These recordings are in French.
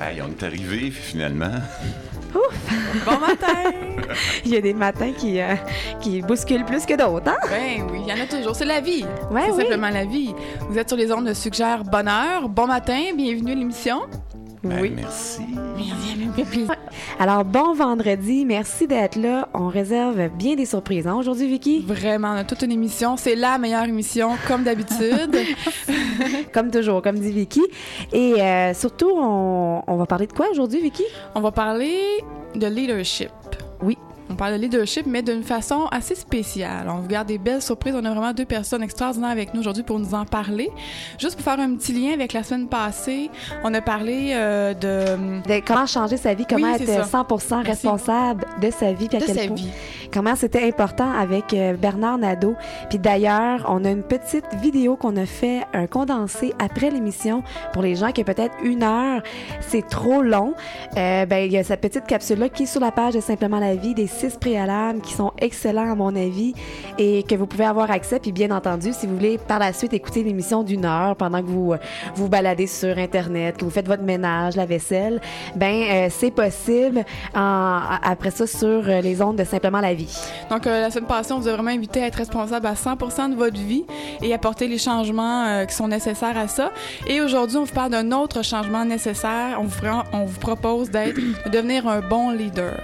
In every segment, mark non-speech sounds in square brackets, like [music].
Hey, on est arrivé finalement. [laughs] Ouf! Bon matin! [laughs] il y a des matins qui, euh, qui bousculent plus que d'autres, hein? Ben oui, il y en a toujours. C'est la vie. Ouais, c'est oui. simplement la vie. Vous êtes sur les ondes de Suggère Bonheur. Bon matin, bienvenue à l'émission. Ben, oui. Merci. Alors, bon vendredi. Merci d'être là. On réserve bien des surprises, hein, aujourd'hui, Vicky? Vraiment, on a toute une émission. C'est la meilleure émission, comme d'habitude. [laughs] Comme toujours, comme dit Vicky. Et euh, surtout, on, on va parler de quoi aujourd'hui, Vicky? on va parler de leadership. Oui. On parle de leadership, mais d'une façon assez spéciale. On vous garde des belles surprises. On a vraiment deux personnes extraordinaires avec nous aujourd'hui pour nous en parler. Juste pour faire un petit lien avec la semaine passée, on a parlé euh, de, De comment changer sa vie, comment Oui, être ça. 100% Merci. responsable de sa vie, puis à de quel sa point- vie. comment c'était important avec euh, Bernard Nadeau. Puis d'ailleurs, on a une petite vidéo qu'on a fait, un condensé après l'émission pour les gens qui peut-être une heure, c'est trop long. Euh, ben il y a cette petite capsule là qui est sur la page de Simplement la vie des préalables qui sont excellents à mon avis et que vous pouvez avoir accès. Puis bien entendu, si vous voulez par la suite écouter l'émission d'une heure pendant que vous euh, vous baladez sur internet, que vous faites votre ménage, la vaisselle, ben euh, c'est possible après ça sur euh, les ondes de Simplement la vie. Donc, la semaine passée, on vous a vraiment invité à être responsable à 100 de votre vie et apporter les changements qui sont nécessaires à ça. Et aujourd'hui, on vous parle d'un autre changement nécessaire. On vous, on vous propose d'être, de devenir un bon leader.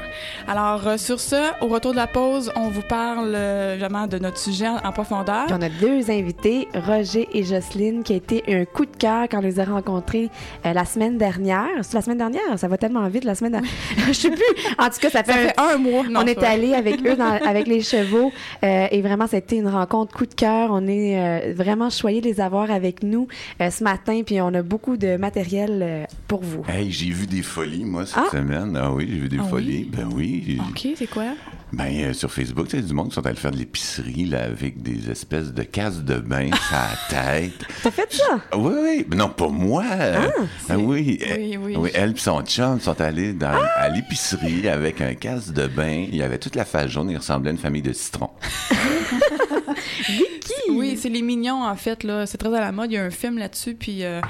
Alors, sur ce, au retour de la pause, on vous parle euh, vraiment de notre sujet en, en profondeur. Puis on a deux invités, Roger et Jocelyne, qui a été un coup de cœur quand on les a rencontrés euh, la semaine dernière. C'est la semaine dernière? Ça va tellement vite, la semaine dernière. [laughs] Je sais plus. En tout cas, ça fait, Ça un- fait un mois. Non, on est allé avec eux, dans- [laughs] avec les chevaux, euh, et vraiment, ça a été une rencontre coup de cœur. On est euh, vraiment choyés de les avoir avec nous euh, ce matin, puis on a beaucoup de matériel euh, pour vous. Hey, j'ai vu des folies, moi, cette Ah. semaine. Ah oui, j'ai vu des Ah oui? folies. Ben oui. OK, c'est quoi? Ben, euh, sur Facebook, tu sais, du monde qui sont allés faire de l'épicerie, là, avec des espèces de cases de bain à la [laughs] tête. T'as fait ça? Ah Oui, oui. Mais non, pas moi. Ah, oui. Oui, oui. Oui, elle et son chum sont allés dans, à l'épicerie avec un casse de bain. Il y avait toute la face jaune. Il ressemblait à une famille de citrons. [laughs] [laughs] Oui, c'est les mignons en fait là. C'est très à la mode. Il y a un film là-dessus, puis euh,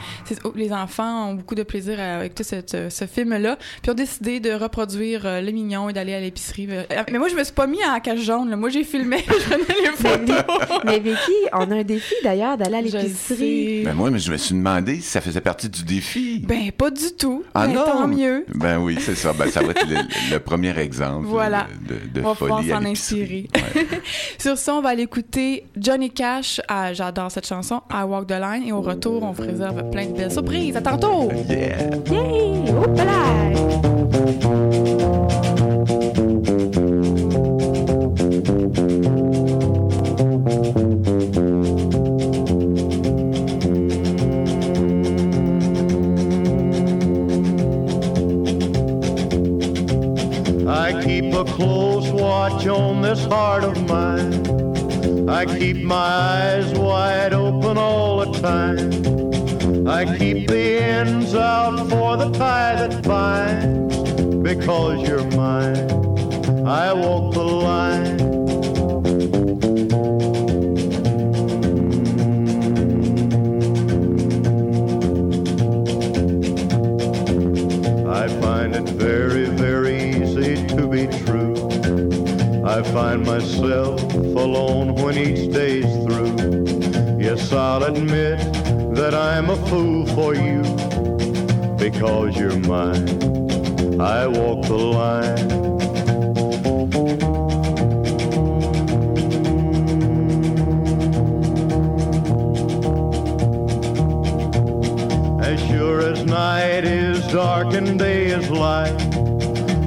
oh, les enfants ont beaucoup de plaisir à écouter cette- ce, film-là. Puis ont décidé de reproduire euh, les mignons et d'aller à l'épicerie. Euh, mais moi, je me suis pas mis en cache jaune. là. Moi, j'ai filmé, [laughs] je prenais les photos. Mais Vicky, on a un défi d'ailleurs d'aller à l'épicerie. Ben moi, mais je me suis demandé si ça faisait partie du défi. Ben pas du tout. ah Ben, non! Tant mieux. Ben oui, c'est ça. Ben, ça va être le, le premier exemple Voilà. de, de, de On va pouvoir folie à s'en l'épicerie. inspirer. Ouais. [laughs] Sur ça, on va aller écouter Johnny Cash. Ah, J'adore cette chanson, I Walk the Line. Et au retour, on vous réserve plein de belles surprises. À tantôt! Yeah! Là! I keep a close watch on this heart of mine. I keep my eyes wide open all the time. I keep the ends out for the tie that binds. Because you're mine, I walk the line. I find it very, very easy to be true. I find myself alone when each day's through. Yes, I'll admit that I'm a fool for you because you're mine. I walk the line. As sure as night is dark and day is light,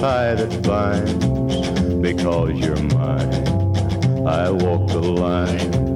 Tie that binds. Because you're mine, I walk the line.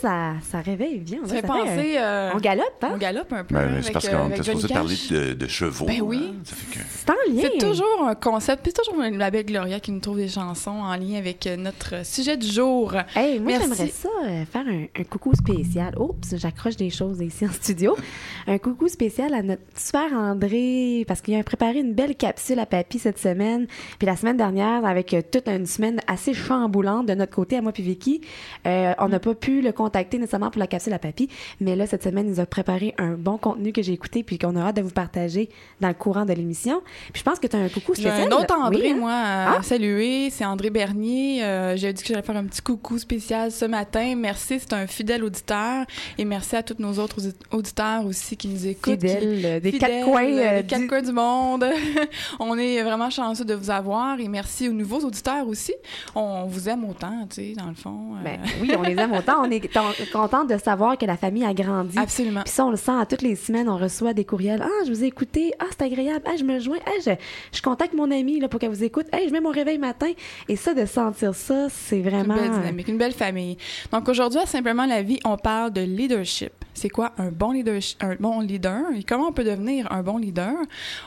Ça, ça, ça réveille bien. Ça fait fait penser. euh, un- On galope, hein? On galope un peu. Ben, avec, c'est parce euh, qu'on était supposé parler de, de chevaux. Ben oui. hein. Ça que- C'est en lien. C'est toujours un concept, puis c'est toujours la belle Gloria qui nous trouve des chansons en lien avec euh, notre sujet du jour. Hey, moi, j'aimerais ça euh, faire un, un coucou spécial. Oups, j'accroche des choses ici en studio. [laughs] un coucou spécial à notre super André, parce qu'il a préparé une belle capsule à papy cette semaine. Puis la semaine dernière, avec euh, toute une semaine assez chamboulante de notre côté, à moi puis Vicky, euh, on n'a pas pu le contacter nécessairement pour la capsule à papy. Mais là, cette semaine, il nous a préparé un bon contenu que j'ai écouté puis qu'on aura hâte de vous partager dans le courant de l'émission. Puis je pense que tu as un coucou J'ai spécial. un autre André, Oui, hein? moi, à Ah? saluer. C'est André Bernier. Euh, J'ai dit que j'allais faire un petit coucou spécial ce matin. Merci, c'est un fidèle auditeur. Et merci à tous nos autres audi- auditeurs aussi qui nous écoutent. qui- Fidèle, euh, des fidèles, quatre coins. euh, des quatre du- coins du monde. [laughs] on est vraiment chanceux de vous avoir. Et merci aux nouveaux auditeurs aussi. On vous aime autant, tu sais, dans le fond. Euh, Ben, oui, on les aime autant. On est [laughs] content de savoir que la famille a grandi. Absolument. Puis ça, on le sent à toutes les semaines, on reçoit des courriels. Ah, je vous ai écouté. Ah, c'est agréable. Ah, je me joins. Ah, je, je contacte mon ami là, pour qu'elle vous écoute. Hey, je mets mon réveil matin. Et ça, de sentir ça, c'est vraiment. Une belle dynamique, une belle famille. Donc aujourd'hui, à Simplement la vie, on parle de leadership. C'est quoi un bon leadership, un bon leader? Et comment on peut devenir un bon leader?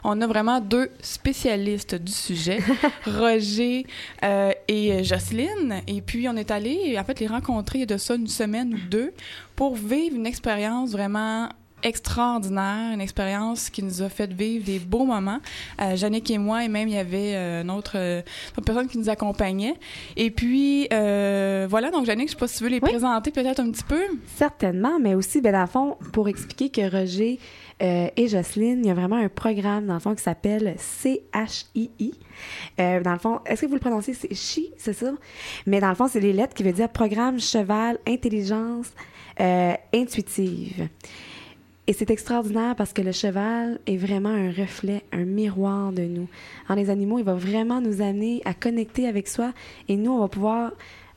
On a vraiment deux spécialistes du sujet, [laughs] Roger euh, et Jocelyne. Et puis on est allé, en fait, les rencontrer de ça une semaine ou deux pour vivre une expérience vraiment extraordinaire, une expérience qui nous a fait vivre des beaux moments. Euh, Jannick et moi, et même il y avait euh, une autre, euh, personne qui nous accompagnait. Et puis, euh, voilà, donc Jannick, je sais pas si tu veux les Oui. présenter peut-être un petit peu. Certainement, mais aussi, ben, dans le fond, pour expliquer que Roger euh, et Jocelyne, il y a vraiment un programme, dans le fond, qui s'appelle CHII. Euh, dans le fond, est-ce que vous le prononcez? C'est CHI, c'est ça? Mais dans le fond, c'est les lettres qui veut dire Programme Cheval Intelligence euh, Intuitive. Et c'est extraordinaire parce que le cheval est vraiment un reflet, un miroir de nous. En les animaux, il va vraiment nous amener à connecter avec soi et nous, on va pouvoir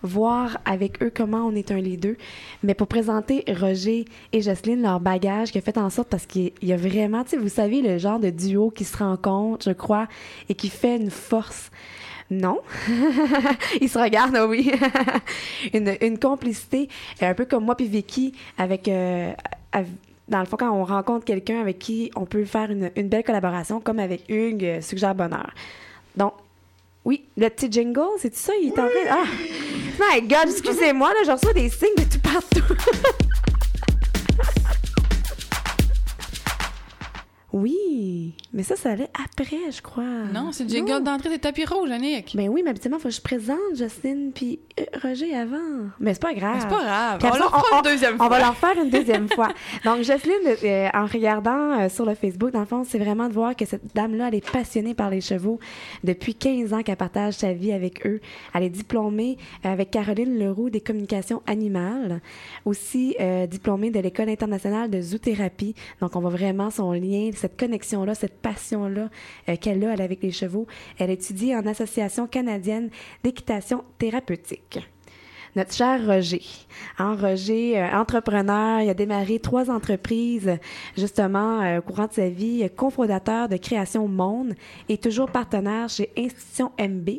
voir avec eux comment on est un leader. Mais pour présenter Roger et Jocelyne, leur bagage qui a fait en sorte parce qu'il y a vraiment, tu sais, vous savez, le genre de duo qui se rencontre, je crois, et qui fait une force. Non? [laughs] Ils se regardent, oui. [laughs] une, complicité, un peu comme moi puis Vicky, avec... euh, dans le fond, quand on rencontre quelqu'un avec qui on peut faire une, une belle collaboration, comme avec Hugues, euh, Suggère Bonheur. Donc, oui, le petit jingle, c'est ça? Il est en train... Ah! My God, excusez-moi, là, je reçois des signes de tout partout. [laughs] oui, mais ça, ça allait après, je crois. Non, c'est le jingle d'entrée des tapis rouges, Jannick. Ben oui, mais habituellement, il faut que je présente Justine puis euh, Roger avant. Mais c'est pas grave. C'est pas grave. Puis On après le ça, fera on- une deuxième On fois. va leur faire une deuxième fois. [laughs] Donc, Jocelyne, euh, en regardant euh, sur le Facebook, dans le fond, c'est vraiment de voir que cette dame-là, elle est passionnée par les chevaux depuis 15 ans qu'elle partage sa vie avec eux. Elle est diplômée avec Caroline Leroux des communications animales, aussi euh, diplômée de l'École internationale de zoothérapie. Donc, on voit vraiment son lien, cette connexion-là, cette passion-là euh, qu'elle a avec les chevaux. Elle étudie en Association canadienne d'équitation thérapeutique notre cher Roger. Hein, Roger, euh, entrepreneur, il a démarré trois entreprises justement euh, au courant de sa vie, cofondateur de Création Monde et toujours partenaire chez Institution MB.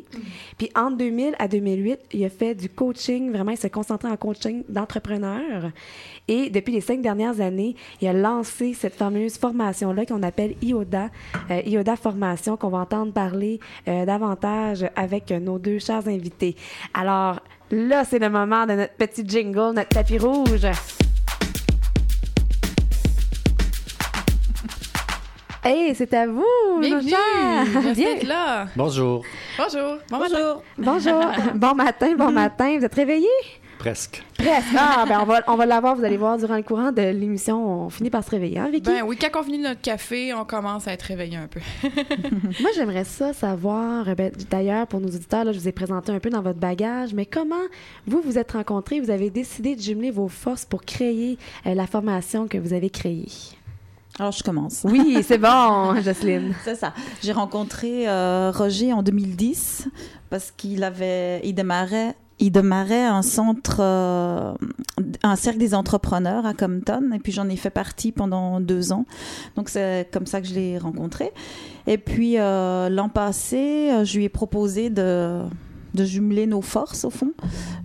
Puis en 2000 à 2008, il a fait du coaching, vraiment il s'est concentré en coaching d'entrepreneurs. Et depuis les cinq dernières années, il a lancé cette fameuse formation-là qu'on appelle IODA, euh, IODA Formation, qu'on va entendre parler euh, davantage avec nos deux chers invités. Alors, là, c'est le moment de notre petit jingle, notre tapis rouge. Hey, c'est à vous, Bienvenue. chers. Merci Bien- d'être là. Bonjour. Bonjour. Bon matin. Bonjour. bon matin, bon [laughs] matin. Vous êtes réveillés? Presque. Presque. Ah, ben on va, on va l'avoir, vous allez voir, durant le courant de l'émission, on finit par se réveiller, hein, Vicky? Ben oui, quand on finit notre café, on commence à être réveillé un peu. [laughs] [laughs] Moi, j'aimerais ça savoir, euh, ben, d'ailleurs, pour nos auditeurs, là, je vous ai présenté un peu dans votre bagage, mais comment vous vous êtes rencontrés, vous avez décidé de jumeler vos forces pour créer euh, la formation que vous avez créée? Alors, je commence. Oui, [laughs] c'est bon, Jocelyne. C'est ça. J'ai rencontré euh, Roger en 2010 parce qu'il avait, il démarrait, il démarrait un centre, euh, un cercle des entrepreneurs à Compton, et puis j'en ai fait partie pendant deux ans. Donc c'est comme ça que je l'ai rencontré. Et puis euh, l'an passé, euh, je lui ai proposé de jumeler nos forces au fond.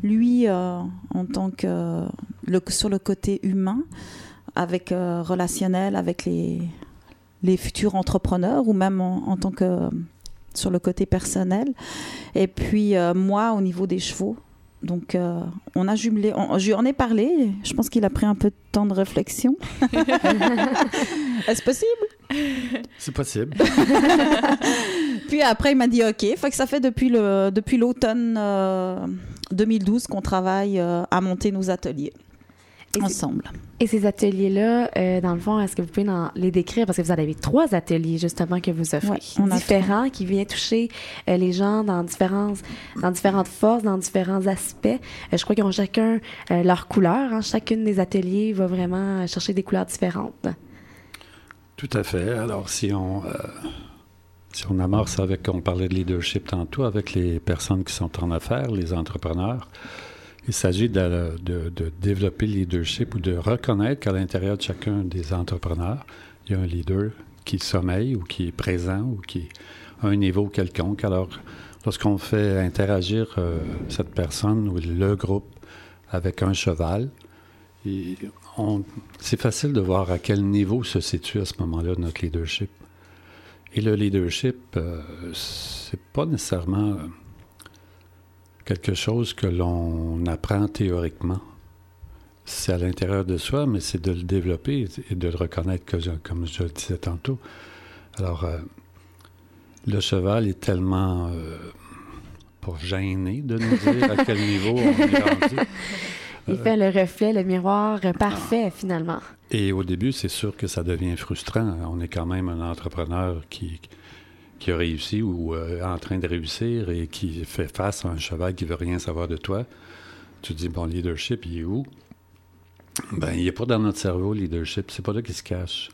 Lui en tant que sur le côté humain, avec relationnel, avec les futurs entrepreneurs ou même en tant que sur le côté personnel. Et puis euh, moi au niveau des chevaux. Donc euh, on a jumelé, on, je lui en ai parlé. Je pense qu'il a pris un peu de temps de réflexion. [laughs] Est-ce possible? C'est possible. [laughs] Puis après il m'a dit OK. Fait que ça fait depuis le depuis l'automne euh, 2012 qu'on travaille euh, à monter nos ateliers Et ensemble. Et ces ateliers-là, euh, dans le fond, est-ce que vous pouvez dans- les décrire? Parce que vous en avez trois ateliers, justement, que vous offrez. Ouais, on a différents, qui viennent toucher euh, les gens dans, différentes, dans différentes forces, dans différents aspects. Euh, je crois qu'ils ont chacun euh, leur couleur. hein. Chacune des ateliers va vraiment chercher des couleurs différentes. Tout à fait. Alors, si on, euh, si on amorce avec, on parlait de leadership tantôt, avec les personnes qui sont en affaires, les entrepreneurs, il s'agit de, développer le leadership ou de reconnaître qu'à l'intérieur de chacun des entrepreneurs, il y a un leader qui sommeille ou qui est présent ou qui a un niveau quelconque. Alors, lorsqu'on fait interagir euh, cette personne ou le groupe avec un cheval, c'est facile de voir à quel niveau se situe à ce moment-là notre leadership. Et le leadership, euh, c'est pas nécessairement euh, quelque chose que l'on apprend théoriquement. C'est à l'intérieur de soi, mais c'est de le développer et de le reconnaître, que je- comme je le disais tantôt. Alors, euh, le cheval est tellement euh, pas gêné de nous dire à quel niveau on est rendu. [laughs] Il fait le reflet, le miroir parfait, finalement. Et au début, c'est sûr que ça devient frustrant. On est quand même un entrepreneur qui, qui a réussi ou euh, en train de réussir et qui fait face à un cheval qui veut rien savoir de toi. Tu te dis, bon, leadership, il est où? Ben, il n'est pas dans notre cerveau, le leadership. C'est pas là qu'il se cache.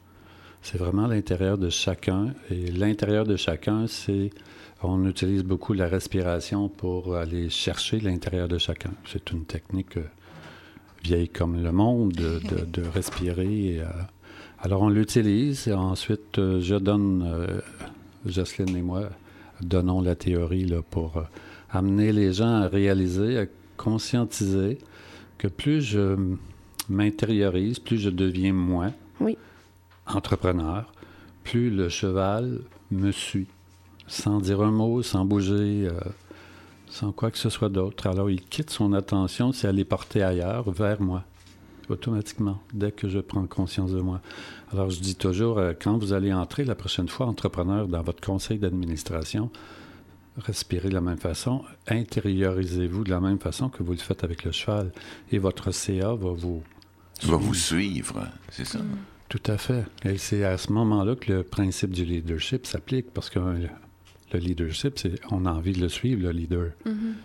C'est vraiment l'intérieur de chacun. Et l'intérieur de chacun, c'est. On utilise beaucoup la respiration pour aller chercher l'intérieur de chacun. C'est une technique euh, vieille comme le monde de, de- [laughs] de respirer. euh. alors, on l'utilise et ensuite, je donne, Jocelyne et moi, donnons la théorie là, pour euh, amener les gens à réaliser, à conscientiser que plus je m'intériorise, plus je deviens moi, Oui. entrepreneur, plus le cheval me suit, sans dire un mot, sans bouger, euh, sans quoi que ce soit d'autre. Alors il quitte son attention, si elle est portée ailleurs, vers moi, automatiquement, dès que je prends conscience de moi. Alors je dis toujours, euh, quand vous allez entrer la prochaine fois, entrepreneur, dans votre conseil d'administration, respirez de la même façon, intériorisez-vous de la même façon que vous le faites avec le cheval, et votre CA va vous vas vous suivre, c'est ça. tout à fait. Et c'est à ce moment-là que le principe du leadership s'applique parce que euh, le leadership, c'est on a envie de le suivre, le leader.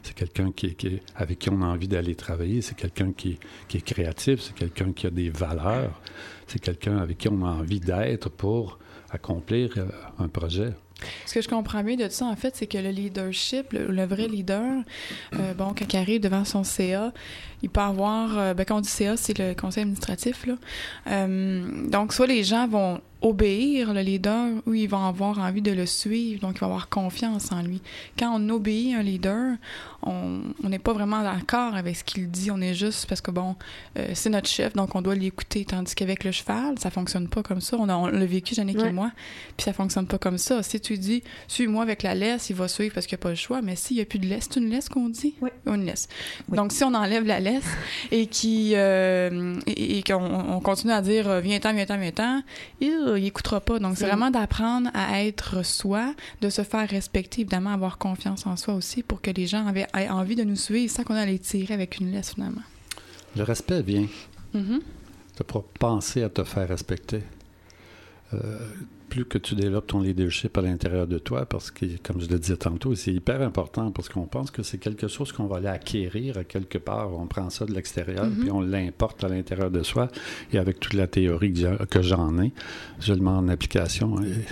C'est quelqu'un qui, est- qui avec qui on a envie d'aller travailler. C'est quelqu'un qui, qui est créatif. C'est quelqu'un qui a des valeurs. C'est quelqu'un avec qui on a envie d'être pour accomplir euh, un projet. Ce que je comprends bien de ça, en fait, c'est que le leadership, le, le vrai leader, euh, bon, quand il arrive devant son CA, il peut avoir, euh, ben, quand on dit CA, c'est le conseil administratif, là. Euh, donc, soit les gens vont obéir le leader ou ils vont avoir envie de le suivre, donc ils vont avoir confiance en lui. Quand on obéit un leader, on n'est pas vraiment d'accord avec ce qu'il dit, on est juste parce que, bon, euh, c'est notre chef, donc on doit l'écouter, tandis qu'avec le cheval, ça fonctionne pas comme ça. On, a- on l'a vécu, Jannick Ouais. et moi, puis ça fonctionne pas comme ça. Si tu dis, suis-moi avec la laisse, il va suivre parce qu'il n'y a pas le choix, mais s'il n'y a plus de laisse, c'est une laisse qu'on dit? Oui. Une laisse. Oui. Donc, si on enlève la laisse et qui euh, et, et qu'on on continue à dire viens-t'en, viens-t'en, viens-t'en, il n'écoutera pas. Donc, c'est Mm. vraiment d'apprendre à être soi, de se faire respecter, évidemment, avoir confiance en soi aussi pour que les gens avaient, aient envie de nous suivre sans qu'on allait tirer avec une laisse, finalement. Le respect vient. Mhm. Tu pas penser à te faire respecter. Euh, plus que tu développes ton leadership à l'intérieur de toi, parce que, comme je le disais tantôt, c'est hyper important parce qu'on pense que c'est quelque chose qu'on va aller acquérir à quelque part. On prend ça de l'extérieur, puis on l'importe à l'intérieur de soi. Et avec toute la théorie que j'en ai, je le mets en application. Et,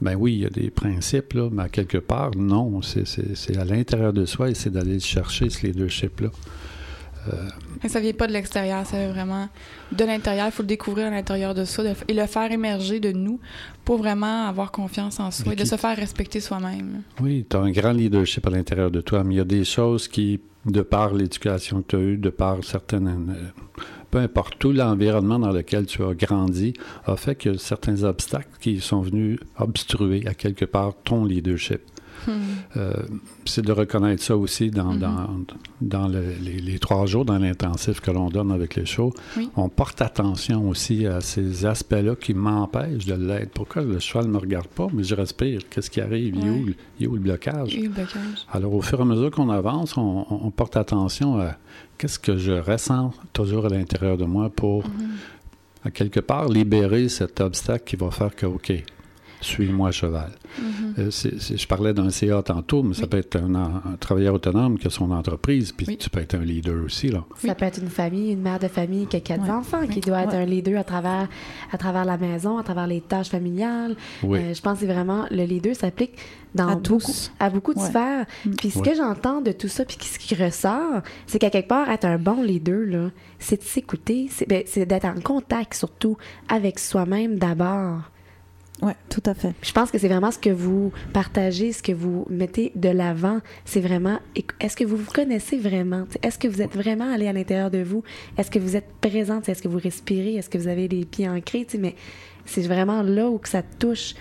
ben oui, il y a des principes, là, mais à quelque part, non. C'est à l'intérieur de soi et c'est d'aller chercher ce leadership-là. Mais ça vient pas de l'extérieur, ça vient vraiment de l'intérieur. Il faut le découvrir à l'intérieur de soi de- et le faire émerger de nous pour vraiment avoir confiance en soi et de se faire respecter soi-même. Oui, tu as un grand leadership à l'intérieur de toi, mais il y a des choses qui, de par l'éducation que tu as eue, de par certaines... euh, peu importe, tout l'environnement dans lequel tu as grandi a fait a certains obstacles qui sont venus obstruer à quelque part ton leadership. Euh, c'est de reconnaître ça aussi dans, dans, dans le- les, les trois jours, dans l'intensif que l'on donne avec les shows. Oui. On porte attention aussi à ces aspects-là qui m'empêchent de l'être. Pourquoi le cheval ne me regarde pas, mais je respire? Qu'est-ce qui arrive? Il, est où, il où le blocage? Le blocage? Alors, au fur et à mesure qu'on avance, on, on porte attention à qu'est-ce que je ressens toujours à l'intérieur de moi pour, à quelque part, libérer cet obstacle qui va faire que, OK, suis-moi, cheval. Euh, c'est- c'est- je parlais d'un CA tantôt, mais ça Oui. peut être un, un travailleur autonome qui a son entreprise, puis Oui. tu peux être un leader aussi. Là. Ça Oui. peut être une famille, une mère de famille qui a quatre enfants, qui doit être un leader à travers, à travers la maison, à travers les tâches familiales. Oui. Euh, je pense que vraiment le leader s'applique dans À beaucoup, tous. à beaucoup de sphères. Puis ce que j'entends de tout ça, puis ce qui ressort, c'est qu'à quelque part, être un bon leader, là, c'est de s'écouter, c'est ben, c'est d'être en contact surtout avec soi-même d'abord. Oui, tout à fait. Je pense que c'est vraiment ce que vous partagez, ce que vous mettez de l'avant. C'est vraiment, est-ce que vous vous connaissez vraiment? Est-ce que vous êtes vraiment allé à l'intérieur de vous? Est-ce que vous êtes présente? Est-ce que vous respirez? Est-ce que vous avez les pieds ancrés? T'sais, Mais c'est vraiment là où que ça touche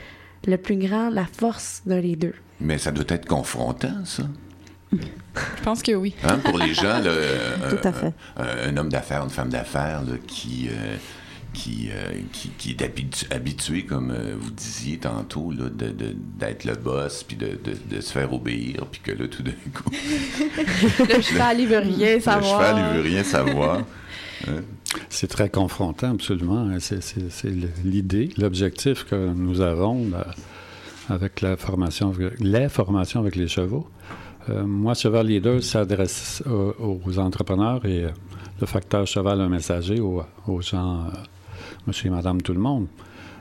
le plus grand, la force d'un les deux. Mais ça doit être confrontant, ça. [laughs] Je pense que oui. Hein, pour les gens, là, euh, [laughs] Tout à fait. Un, un homme d'affaires, une femme d'affaires qui, euh, qui, euh, qui, qui est habitu- habitué, comme euh, vous disiez tantôt, là, de, de- d'être le boss, puis de, de- de se faire obéir, puis que là, tout d'un coup, [laughs] Le cheval, il veut rien le savoir. cheval, il veut rien savoir. [laughs] C'est très confrontant, absolument. hein. C'est, c'est- c'est le- l'idée, l'objectif que nous avons là, avec la formation, les formations avec les chevaux. Euh, moi, Cheval Leader s'adresse aux, aux entrepreneurs et euh, le facteur cheval un messager aux, aux gens, euh, monsieur et madame, tout le monde.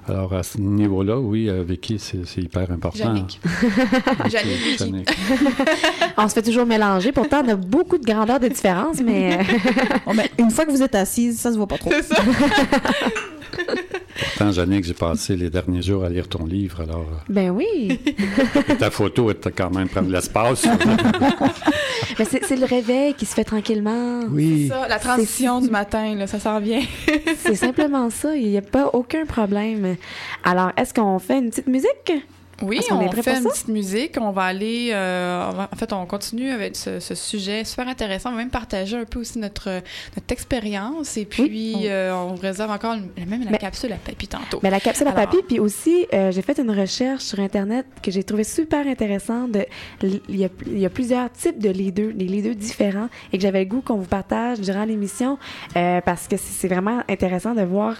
Alors, à ce niveau-là, oui, euh, Vicky, c'est, c'est hyper important. Jannick. [laughs] Jannick, Vicky. [laughs] On se fait toujours mélanger. Pourtant, on a beaucoup de grandeur de différence, mais [laughs] Oh, ben, une fois que vous êtes assise, ça se voit pas trop. C'est ça. Pourtant, Jannick, j'ai passé les derniers jours à lire ton livre, alors euh, ben oui. et ta photo était quand même prendre de l'espace. [laughs] Mais c'est, c'est le réveil qui se fait tranquillement. oui. Ça, la transition du matin, là, ça s'en vient. C'est simplement ça. Il n'y a pas aucun problème. Alors, est-ce qu'on fait une petite musique? Oui, qu'on on est prêt fait pour une ça? petite musique. On va aller. euh, on va- en fait, on continue avec ce, ce sujet super intéressant. On va même partager un peu aussi notre, notre expérience. Et puis, Oui. euh, on vous réserve encore une- même la Mais- capsule à papy tantôt. Mais la capsule à Alors- papier, puis aussi, euh, j'ai fait une recherche sur Internet que j'ai trouvé super intéressante. De, il, y a, il y a plusieurs types de leaders, des leaders différents, et que j'avais le goût qu'on vous partage durant l'émission, euh, parce que c'est c'est vraiment intéressant de voir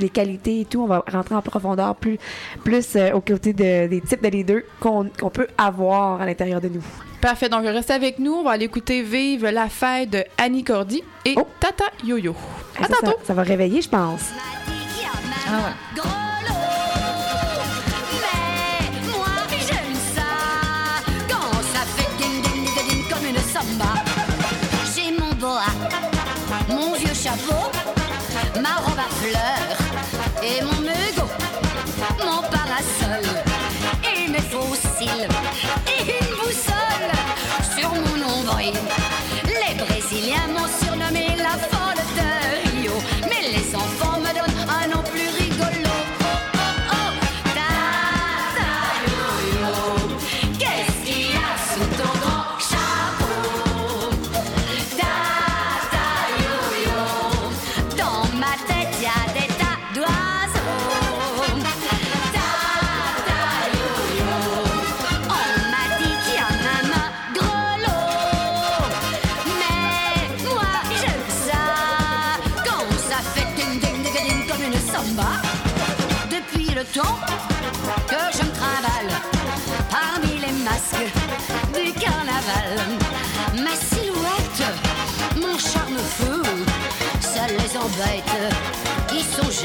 les qualités et tout. On va rentrer en profondeur plus, plus euh, aux côtés de- des types de leaders qu'on qu'on peut avoir à l'intérieur de nous. Parfait. Donc, restez avec nous. On va aller écouter Vive la fête de Annie Cordy et Oh. Tata Yo-Yo. Ah, À ça, ça- tantôt. ça va réveiller, je pense. Ah ouais. J'ai mon boa, mon vieux chapeau, way.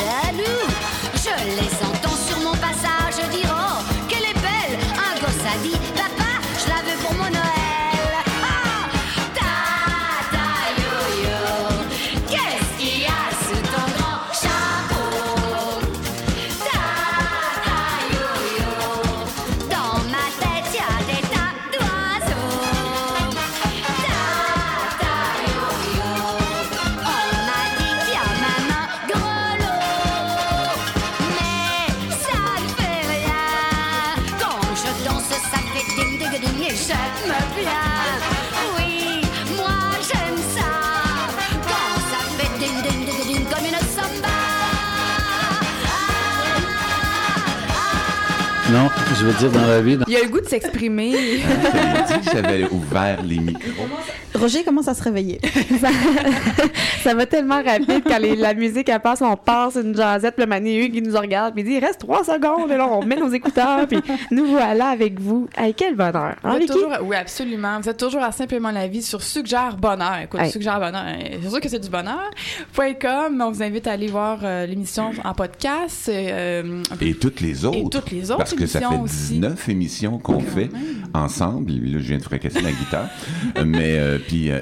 Ils je veux dire, dans la vie, dans- Il a le goût de s'exprimer. [laughs] J'avais ouvert les micros. Roger commence à se réveiller. [laughs] ça, ça va tellement rapide quand les- la musique elle passe, on passe une jazzette, le Hugues, il nous regarde, puis il dit il reste trois secondes, et là on met nos écouteurs, puis nous voilà avec vous. Hey, quel bonheur. Vous Hein, toujours, oui, absolument. Vous êtes toujours à Simplement la vie sur Suggère Bonheur. Écoute, Hey. Suggère Bonheur, euh, c'est sûr que c'est du bonheur. .com, on vous invite à aller voir euh, l'émission en podcast. euh, Et toutes les autres. Et toutes les autres Parce que ça fait émissions aussi. 19 émissions qu'on fait ensemble. Là, je viens de fracasser la guitare. [laughs] Mais, euh, puis, euh,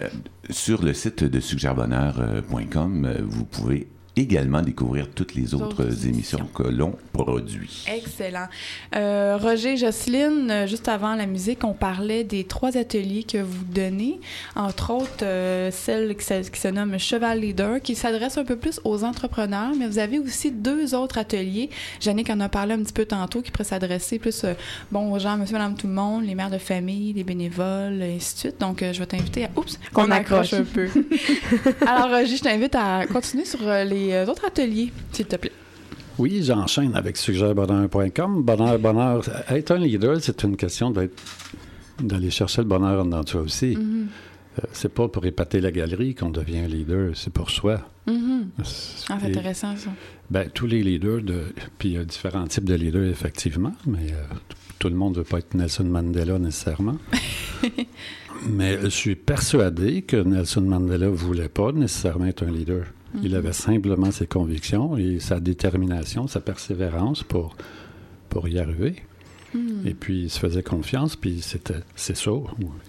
sur le site de suggèrebonheur.com, euh, vous pouvez également découvrir toutes les autres Autres émissions émissions. que l'on produit. Excellent. Euh, Roger, Jocelyne, euh, juste avant la musique, on parlait des trois ateliers que vous donnez, entre autres euh, celle qui se, qui se nomme Cheval Leader, qui s'adresse un peu plus aux entrepreneurs, mais vous avez aussi deux autres ateliers. Jannick en a parlé un petit peu tantôt, qui pourraient s'adresser plus euh, bon, aux gens, monsieur, madame, tout le monde, les mères de famille, les bénévoles, et ainsi de suite. Donc, euh, je vais t'inviter à... Oups! Qu'on accroche accroche. un peu. [laughs] Alors, Roger, je t'invite à continuer sur euh, les euh, autres ateliers, s'il te plaît. Oui, j'enchaîne avec suggèrebonheur.com. Bonheur, bonheur. Être un leader, c'est une question d'aller chercher le bonheur en dedans aussi. Mhm. Euh, c'est pas pour épater la galerie qu'on devient un leader, c'est pour soi. Mhm. Ah, c'est Et, intéressant, ça. ben, tous les leaders, de, puis il y a différents types de leaders, effectivement, mais euh, tout le monde ne veut pas être Nelson Mandela nécessairement. [laughs] mais je suis persuadé que Nelson Mandela ne voulait pas nécessairement être un leader. Il avait simplement ses convictions et sa détermination, sa persévérance pour, pour y arriver. Mhm. Et puis, il se faisait confiance, puis c'était, c'est ça,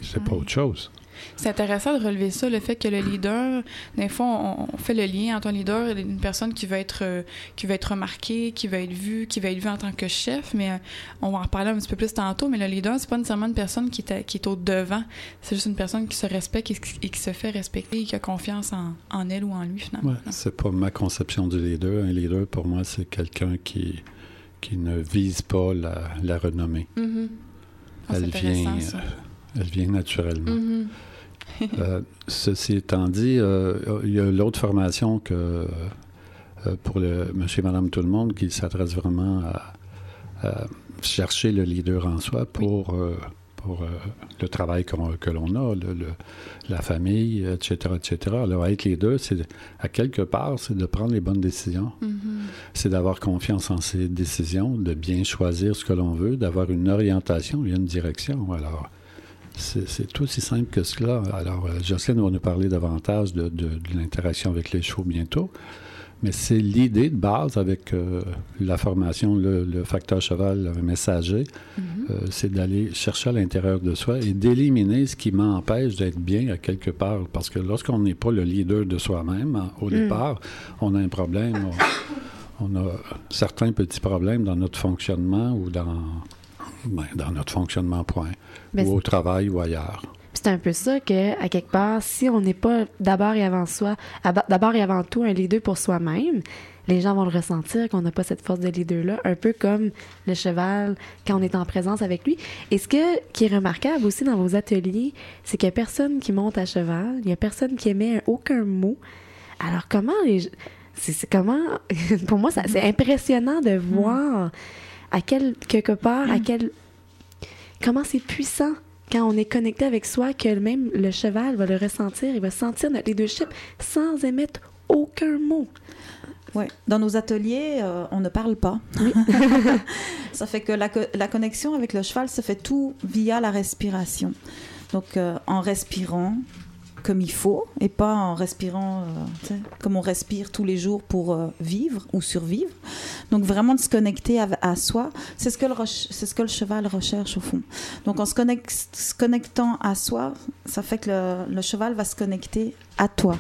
c'est pas autre chose. C'est intéressant de relever ça, le fait que le leader, des fois, on, on fait le lien entre un leader et une personne qui va être euh, qui va être remarquée, qui va être vue, qui va être vue en tant que chef. Mais euh, on va en reparler un petit peu plus tantôt. Mais le leader, c'est pas nécessairement une personne qui est, à- qui est au devant. C'est juste une personne qui se respecte et, qui- et qui se fait respecter et qui a confiance en, en elle ou en lui finalement. Ouais, c'est pas ma conception du leader. Un leader, pour moi, c'est quelqu'un qui, qui ne vise pas la, la renommée. Mhm. Ah, c'est Elle vient, ça. Elle vient naturellement. Mhm. Euh, ceci étant dit, euh, il y a l'autre formation que euh, pour le monsieur et madame tout le monde qui s'adresse vraiment à, à chercher le leader en soi pour, euh, pour euh, le travail que l'on a, le- le- la famille, etc., etc. Alors, être leader, c'est à quelque part, c'est de prendre les bonnes décisions. Mhm. C'est d'avoir confiance en ses décisions, de bien choisir ce que l'on veut, d'avoir une orientation et une direction. Alors, c'est tout aussi simple que cela. Alors, euh, Jocelyne va nous parler davantage de, de- de l'interaction avec les chevaux bientôt. Mais c'est l'idée de base avec euh, la formation, le, le facteur cheval le messager, Mhm. euh, c'est d'aller chercher à l'intérieur de soi et d'éliminer ce qui m'empêche d'être bien à quelque part. Parce que lorsqu'on n'est pas le leader de soi-même, hein, au départ, on a un problème. On, on a certains petits problèmes dans notre fonctionnement ou dans, ben, dans notre fonctionnement point, Mais ou au travail ou ailleurs. C'est un peu ça que, à quelque part, si on n'est pas d'abord et avant soi, d'abord et avant tout un leader pour soi-même, les gens vont le ressentir qu'on n'a pas cette force de leader-là, un peu comme le cheval quand on est en présence avec lui. Et ce que, qui est remarquable aussi dans vos ateliers, c'est qu'il n'y a personne qui monte à cheval, il n'y a personne qui émet aucun mot. Alors comment les... C'est comment... [laughs] pour moi, ça- c'est impressionnant de voir à quel... quelque part, à quel... Comment c'est puissant quand on est connecté avec soi, que même le cheval va le ressentir, il va sentir notre leadership sans émettre aucun mot. Ouais. Dans nos ateliers, euh, on ne parle pas. [laughs] [laughs] ça fait que la connexion avec le cheval se fait tout via la respiration. Donc euh, en respirant comme il faut et pas en respirant euh, comme on respire tous les jours pour euh, vivre ou survivre. Donc vraiment de se connecter à, soi, c'est ce que le ce que le cheval recherche au fond. Donc en se, se connectant à soi, ça fait que le, cheval va se connecter à toi.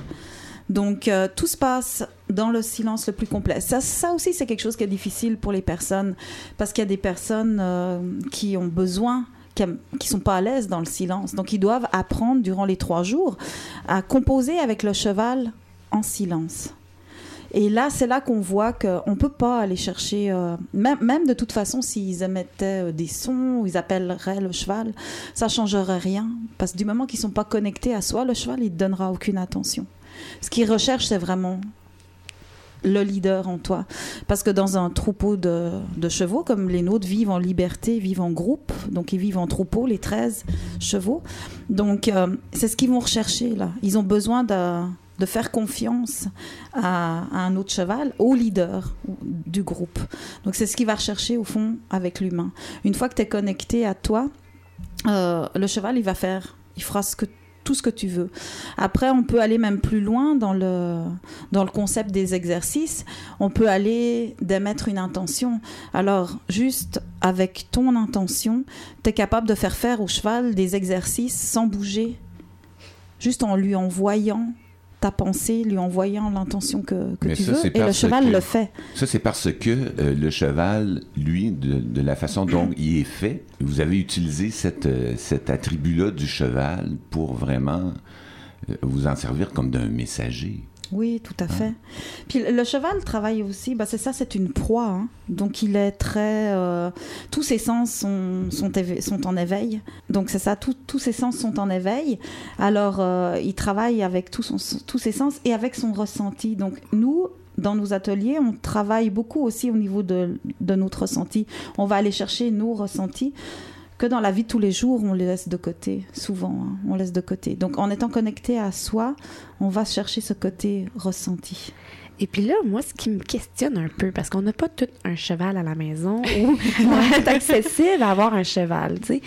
Donc, euh, tout se passe dans le silence le plus complet. Ça, ça aussi, c'est quelque chose qui est difficile pour les personnes, parce qu'il y a des personnes qui ont besoin, qui sont pas à l'aise dans le silence. Donc, ils doivent apprendre durant les trois jours à composer avec le cheval en silence. Et là, c'est là qu'on voit qu'on ne peut pas aller chercher, euh, même, de toute façon, s'ils émettaient euh, des sons, ou ils appelleraient le cheval, ça changerait rien. Parce que du moment qu'ils ne sont pas connectés à soi, le cheval, il ne donnera aucune attention. Ce qu'il recherche, c'est vraiment le leader en toi. Parce que dans un troupeau de, de chevaux, comme les nôtres vivent en liberté, vivent en groupe, donc ils vivent en troupeau, les 13 chevaux. Donc euh, c'est ce qu'ils vont rechercher là. Ils ont besoin de, de faire confiance à, un autre cheval, au leader du groupe. Donc c'est ce qu'il va rechercher au fond avec l'humain. Une fois que tu es connecté à toi, euh, le cheval, il va faire, il fera ce que tout ce que tu veux. Après, on peut aller même plus loin dans le, dans le concept des exercices. On peut aller d'émettre une intention. Alors, juste avec ton intention, tu es capable de faire faire au cheval des exercices sans bouger, juste en lui envoyant ta pensée, lui envoyant l'intention que, tu ça, veux. Et le cheval que- le fait. Ça, c'est parce que euh, le cheval, lui, de, de la façon dont il est fait, vous avez utilisé cette, euh, cet attribut-là du cheval pour vraiment euh, vous en servir comme d'un messager. Oui, tout à fait. Puis le cheval travaille aussi, bah c'est ça, c'est une proie. hein. Donc il est très. euh, tous ses sens sont, sont, en éveil. Donc c'est ça, tout- tous ses sens sont en éveil. Alors euh, il travaille avec tout son- tous ses sens et avec son ressenti. Donc nous, dans nos ateliers, on travaille beaucoup aussi au niveau de, de notre ressenti. On va aller chercher nos ressentis que dans la vie de tous les jours, on les laisse de côté, souvent, hein, on laisse de côté. Donc en étant connecté à soi, on va chercher ce côté ressenti. Et puis là, moi, ce qui me questionne un peu, parce qu'on n'a pas tout un cheval à la maison [laughs] ou c'est accessible à avoir un cheval, tu sais.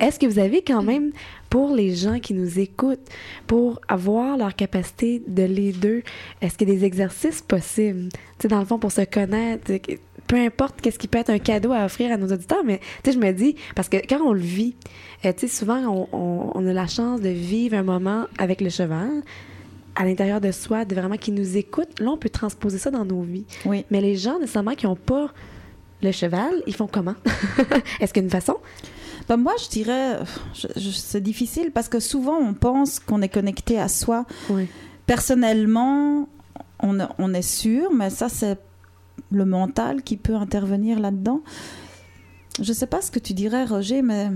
Est-ce que vous avez quand même, pour les gens qui nous écoutent, pour avoir leur capacité de les deux, est-ce qu'il y a des exercices possibles? Tu sais, dans le fond, pour se connaître, peu importe qu'est-ce qui peut être un cadeau à offrir à nos auditeurs, mais tu sais, je me dis, parce que quand on le vit, euh, tu sais, souvent, on, on- on a la chance de vivre un moment avec le cheval, à l'intérieur de soi, de vraiment qui nous écoutent. Là, on peut transposer ça dans nos vies. Oui. Mais les gens, nécessairement, qui n'ont pas le cheval, ils font comment? [laughs] Est-ce qu'il y a une façon? Ben, moi, je dirais, c'est difficile parce que souvent on pense qu'on est connecté à soi. Oui. Personnellement, on, on est sûr, mais ça, c'est le mental qui peut intervenir là-dedans. Je sais pas ce que tu dirais, Roger, mais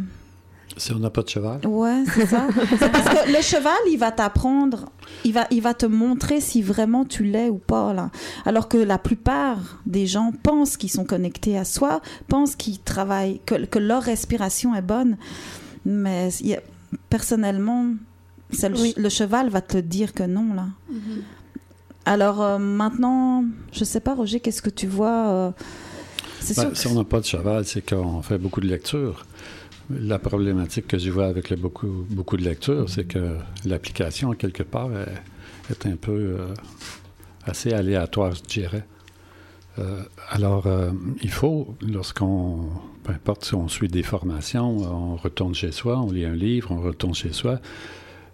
Si on n'a pas de cheval, Ouais, c'est ça. [laughs] c'est parce que le cheval, il va t'apprendre, il va, il va te montrer si vraiment tu l'es ou pas. Là. Alors que la plupart des gens pensent qu'ils sont connectés à soi, pensent qu'ils travaillent, que, que leur respiration est bonne. Mais personnellement, le, Oui. le cheval va te dire que non. là. Alors euh, maintenant, je sais pas, Roger, qu'est-ce que tu vois euh, Ben, que- si on n'a pas de cheval, c'est qu'on fait beaucoup de lectures. La problématique que je vois avec le beaucoup, beaucoup de lectures, c'est que l'application, quelque part, est, est un peu euh, assez aléatoire, je dirais. Alors, il faut, lorsqu'on, peu importe si on suit des formations, on retourne chez soi, on lit un livre, on retourne chez soi,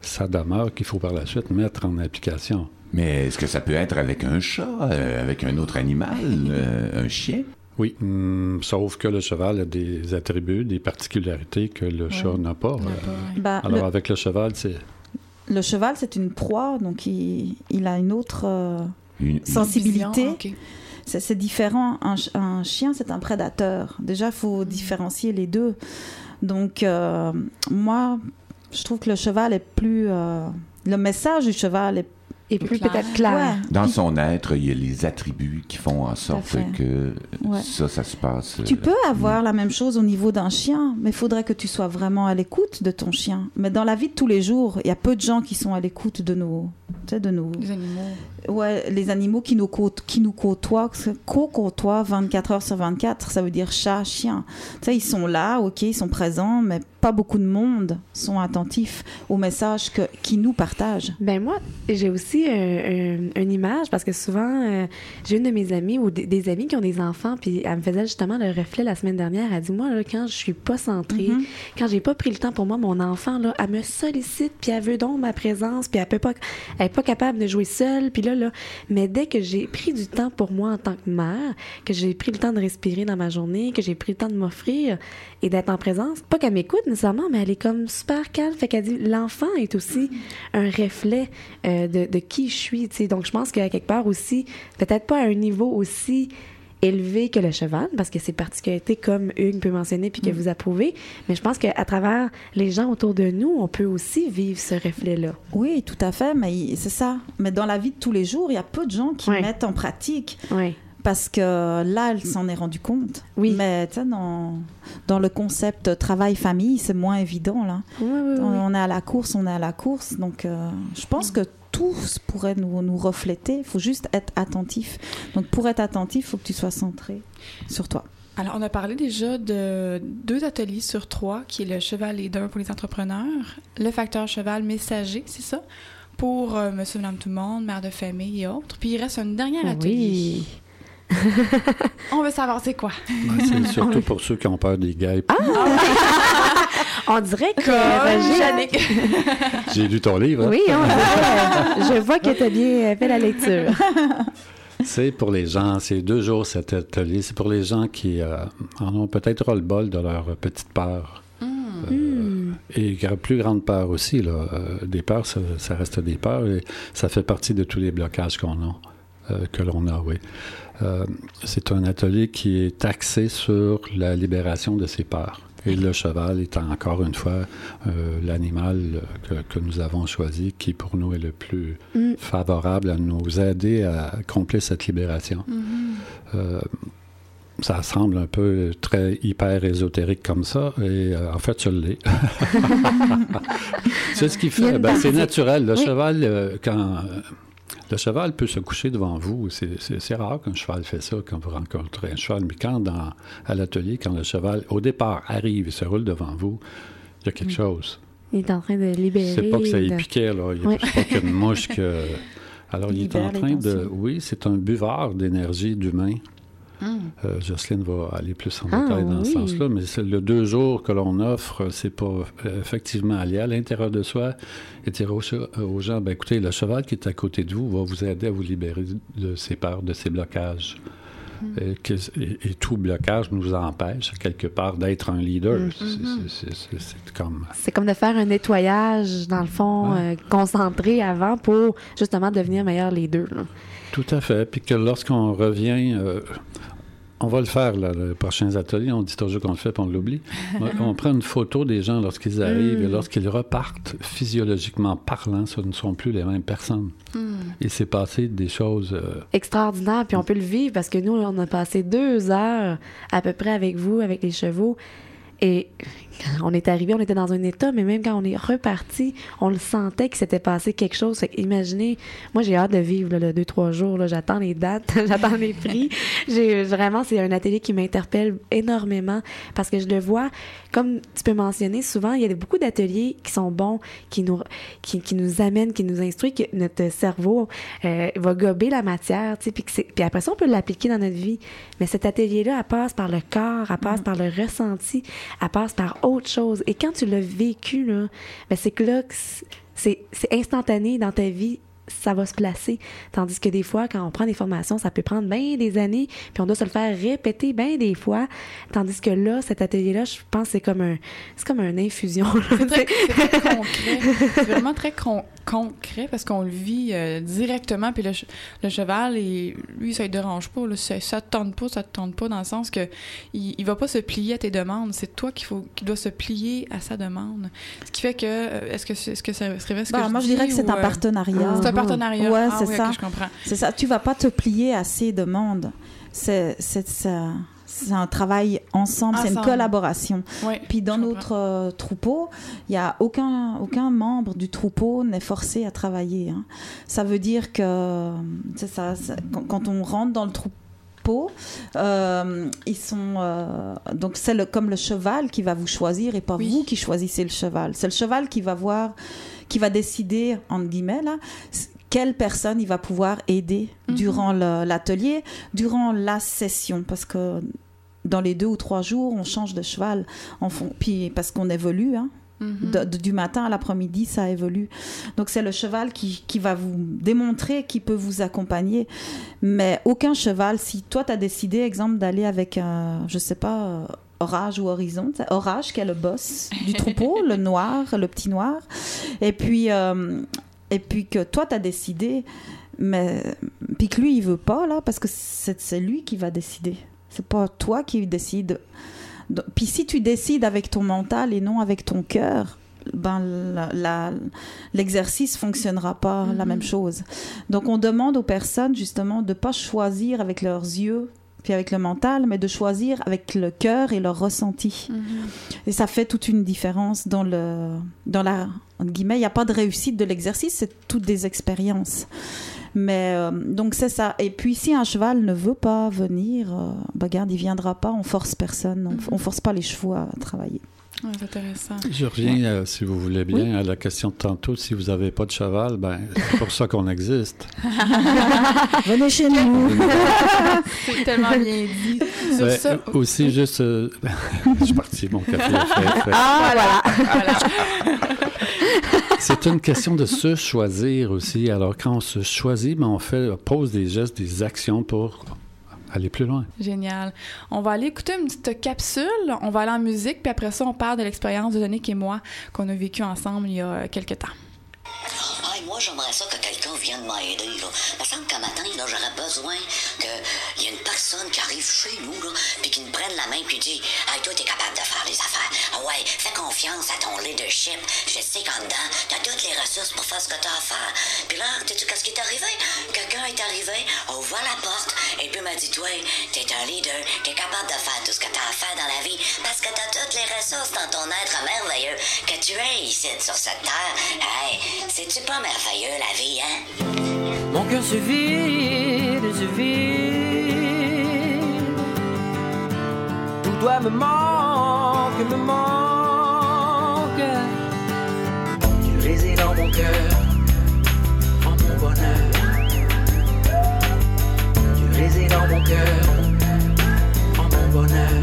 ça demeure qu'il faut par la suite mettre en application. Mais est-ce que ça peut être avec un chat, euh, avec un autre animal, euh, un chien? Oui, hum, sauf que le cheval a des attributs, des particularités que le chat n'a pas. Euh, bah, Alors, le- avec le cheval, c'est. le, cheval, c'est une proie, donc il, il a une autre. euh, Une- une- sensibilité. C'est c'est différent. Un, ch- un chien, c'est un prédateur. Déjà, il faut différencier les deux. Donc, euh, moi, je trouve que le cheval est plus. euh, le message du cheval est, Et plus peut-être clair. Ouais. Dans son être, il y a les attributs qui font en sorte que Ouais. ça, ça se passe. Tu euh, peux avoir la même chose au niveau d'un chien, mais il faudrait que tu sois vraiment à l'écoute de ton chien. Mais dans la vie de tous les jours, il y a peu de gens qui sont à l'écoute de nos, tu sais, de nos, Les animaux. ouais, les animaux qui nous côtoient, qui nous côtoient, co-côtoient 24 heures sur 24. Ça veut dire chat, chien. Tu sais, ils sont là, ok, ils sont présents, mais pas beaucoup de monde sont attentifs aux messages que, qu'ils nous partagent. Ben moi, j'ai aussi euh, un- une image parce que souvent, euh, j'ai une de mes amies ou des, des amis qui ont des enfants, puis elle me faisait justement le reflet la semaine dernière. Elle dit moi là, quand je suis pas centrée, Mhm. quand j'ai pas pris le temps pour moi, mon enfant là, elle me sollicite, puis elle veut donc ma présence, puis elle peut pas, elle est pas capable de jouer seule, puis là là. Mais dès que j'ai pris du temps pour moi en tant que mère, que j'ai pris le temps de respirer dans ma journée, que j'ai pris le temps de m'offrir et d'être en présence, pas qu'elle m'écoute nécessairement, mais elle est comme super calme. Fait qu'elle dit l'enfant est aussi un reflet euh, de, de qui je suis. Donc je pense qu'à quelque part aussi, peut-être pas à un niveau aussi élevé que le cheval, parce que c'est particularités comme Hugues peut mentionner puis que vous approuvez, mais je pense qu'à travers les gens autour de nous, on peut aussi vivre ce reflet-là. Oui, tout à fait, mais c'est ça. Mais dans la vie de tous les jours, il y a peu de gens qui mettent en pratique Oui. Parce que là, elle s'en est rendu compte. Oui. Mais tu sais, dans, dans le concept travail-famille, c'est moins évident, là. Oui, oui, oui. On, on est à la course, on est à la course. Donc, euh, je pense que tous pourraient nous, nous refléter. Il faut juste être attentif. Donc, pour être attentif, il faut que tu sois centré sur toi. Alors, on a parlé déjà de deux ateliers sur trois, qui est le cheval leader pour les entrepreneurs, le facteur cheval messager, c'est ça, pour euh, monsieur, madame, tout le monde, mère de famille et autres. Puis il reste un dernier atelier. Oui. On veut savoir c'est quoi. C'est [laughs] surtout pour ceux qui ont peur des guêpes. [laughs] On dirait que. [laughs] J'ai lu ton livre. hein? Oui, on dirait- je vois que tu as bien fait la lecture. C'est pour les gens, c'est deux jours cet atelier, c'est pour les gens qui euh, en ont peut-être ras-le-bol de leur petite peur. Euh, et qui a plus grande peur aussi. Là. Euh, des peurs, ça, ça reste des peurs et ça fait partie de tous les blocages qu'on a, euh, que l'on a, oui. Euh, c'est un atelier qui est axé sur la libération de ses peurs. Et le cheval est encore une fois euh, l'animal euh, que, que nous avons choisi qui pour nous est le plus Mm. favorable à nous aider à accomplir cette libération. Euh, ça semble un peu très hyper ésotérique comme ça, et euh, en fait, je l'ai. [laughs] c'est ce qui fait. ben, c'est naturel. Le Oui. cheval, quand. Le cheval peut se coucher devant vous. C'est- rare qu'un cheval fait ça quand vous rencontrez un cheval, mais quand dans, à l'atelier, quand le cheval, au départ, arrive et se roule devant vous, il y a quelque chose. Il est en train de libérer. C'est pas que ça y de- piquait, là. Il n'y a pas qu'une mouche que. [laughs] Alors, il est en train de. Oui, c'est un buveur d'énergie d'humain. Euh, Jocelyne va aller plus en Ah, détail dans ce sens-là, mais c'est le deux jours que l'on offre, c'est pour euh, effectivement aller à l'intérieur de soi et dire aux, che- aux gens, ben, écoutez, le cheval qui est à côté de vous va vous aider à vous libérer de ses peurs, de ses blocages. Hmm. Et, que- et- et tout blocage nous empêche, quelque part, d'être un leader. Hmm. C'est- comme... C'est comme de faire un nettoyage, dans le fond, Ouais. euh, concentré avant pour justement devenir meilleur les deux. là. Tout à fait. Puis que lorsqu'on revient, euh, on va le faire, là, les prochains ateliers, on dit toujours qu'on le fait, puis on l'oublie. on, [laughs] on prend une photo des gens lorsqu'ils arrivent et lorsqu'ils repartent, physiologiquement parlant, ce ne sont plus les mêmes personnes. Il s'est passé des choses... euh, Extraordinaire, puis on peut le vivre parce que nous, on a passé deux heures à peu près avec vous, avec les chevaux. Et on est arrivé, on était dans un état, mais même quand on est reparti, on le sentait qu'il s'était passé quelque chose. Fait imaginez, moi j'ai hâte de vivre là, le deux, trois jours. là. J'attends les dates, [laughs] j'attends les prix. J'ai vraiment, c'est un atelier qui m'interpelle énormément parce que je le vois, comme tu peux mentionner, souvent il y a beaucoup d'ateliers qui sont bons, qui nous, qui, qui nous amènent, qui nous instruisent, que notre cerveau euh, va gober la matière, tu sais, puis, puis après ça on peut l'appliquer dans notre vie. Mais cet atelier-là, elle passe par le corps, elle passe par le ressenti, elle passe par autre chose. Et quand tu l'as vécu, là, ben c'est que là, c'est instantané dans ta vie, ça va se placer. Tandis que des fois, quand on prend des formations, ça peut prendre bien des années, puis on doit se le faire répéter bien des fois. Tandis que là, cet atelier-là, je pense que c'est comme un, c'est comme une infusion. C'est très concret. C'est vraiment très con- concret parce qu'on le vit euh, directement. Puis le, ch- le cheval, et lui, ça ne dérange pas. Là, ça, ça te tente pas, ça te tente pas dans le sens que il, il va pas se plier à tes demandes. C'est toi qui faut qui doit se plier à sa demande. Ce qui fait que euh, est-ce que c'est- est-ce que ça serait ce que Bah, moi, je dirais que c'est un euh, partenariat. C'est un partenariat. Ouais, Ah c'est oui, ça. je comprends. C'est ça. Tu vas pas te plier à ses demandes. C'est c'est- c'est- un travail ensemble, c'est une collaboration. Puis dans notre euh, troupeau, il y a aucun aucun membre du troupeau n'est forcé à travailler. hein. Ça veut dire que ça. Quand, quand on rentre dans le troupeau, euh, ils sont euh, donc c'est le, comme le cheval qui va vous choisir et pas Oui. vous qui choisissez le cheval. C'est le cheval qui va voir, qui va décider entre guillemets là quelle personne il va pouvoir aider Mhm. durant l'atelier, durant la session, parce que dans les deux ou trois jours, on change de cheval, en puis parce qu'on évolue. Hein, Mhm. de- de- du matin à l'après-midi, ça évolue. Donc c'est le cheval qui, qui va vous démontrer qui peut vous accompagner. Mais aucun cheval, si toi tu as décidé, exemple, d'aller avec, un, je sais pas, euh, Orage ou Horizon, Orage qui est le boss du troupeau, le [laughs] noir, le petit noir, et puis, euh, et puis que toi tu as décidé, mais puis que lui il veut pas là, parce que c'est lui qui va décider. C'est pas toi qui décide. Puis si tu décides avec ton mental et non avec ton cœur, ben l'exercice fonctionnera pas la Mhm. même chose. Donc on demande aux personnes justement de pas choisir avec leurs yeux puis avec le mental, mais de choisir avec le cœur et leur ressenti. Mhm. Et ça fait toute une différence dans le dans la entre guillemets, il n'y a pas de réussite de l'exercice, c'est toutes des expériences. Mais euh, donc c'est ça. Et puis si un cheval ne veut pas venir, euh, bah, regarde, il viendra pas. On force personne. On, Mhm. on force pas les chevaux à travailler. Ouais, c'est intéressant. Je reviens, euh, si vous voulez bien, à la question de tantôt. Si vous n'avez pas de cheval, ben, c'est pour ça qu'on existe. [laughs] Venez chez nous. [laughs] C'est tellement bien dit. Sur Ben, ça, aussi, juste. euh, [laughs] je suis parti, mon café fait, fait. Ah, voilà. voilà. C'est une question de se choisir aussi. Alors, quand on se choisit, ben, on fait, on pose des gestes, des actions pour aller plus loin. Génial. On va aller écouter une petite capsule. On va aller en musique, puis après ça, on parle de l'expérience de Donick et moi qu'on a vécu ensemble il y a quelques temps. J'aimerais ça que quelqu'un vienne m'aider. Là. Il me semble qu'un matin, j'aurais besoin qu'il y ait une personne qui arrive chez nous, là, puis qui nous prenne la main, puis dit Hey, toi, t'es capable de faire les affaires. Ah ouais, fais confiance à ton leadership. Je sais qu'en dedans, t'as toutes les ressources pour faire ce que t'as à faire. Puis là, sais-tu qu'est-ce qui est arrivé? Quelqu'un est arrivé, a ouvert la porte, et puis m'a dit Toi, t'es un leader, t'es capable de faire tout ce que t'as à faire dans la vie, parce que t'as toutes les ressources dans ton être merveilleux que tu es ici sur cette terre. Hey, c'est-tu pas merveilleux la vie, hein? Mon cœur se vide, se vide. Tout doit me manque, me manque. Tu résides dans mon cœur, en mon bonheur. Tu résides dans mon cœur, en mon bonheur.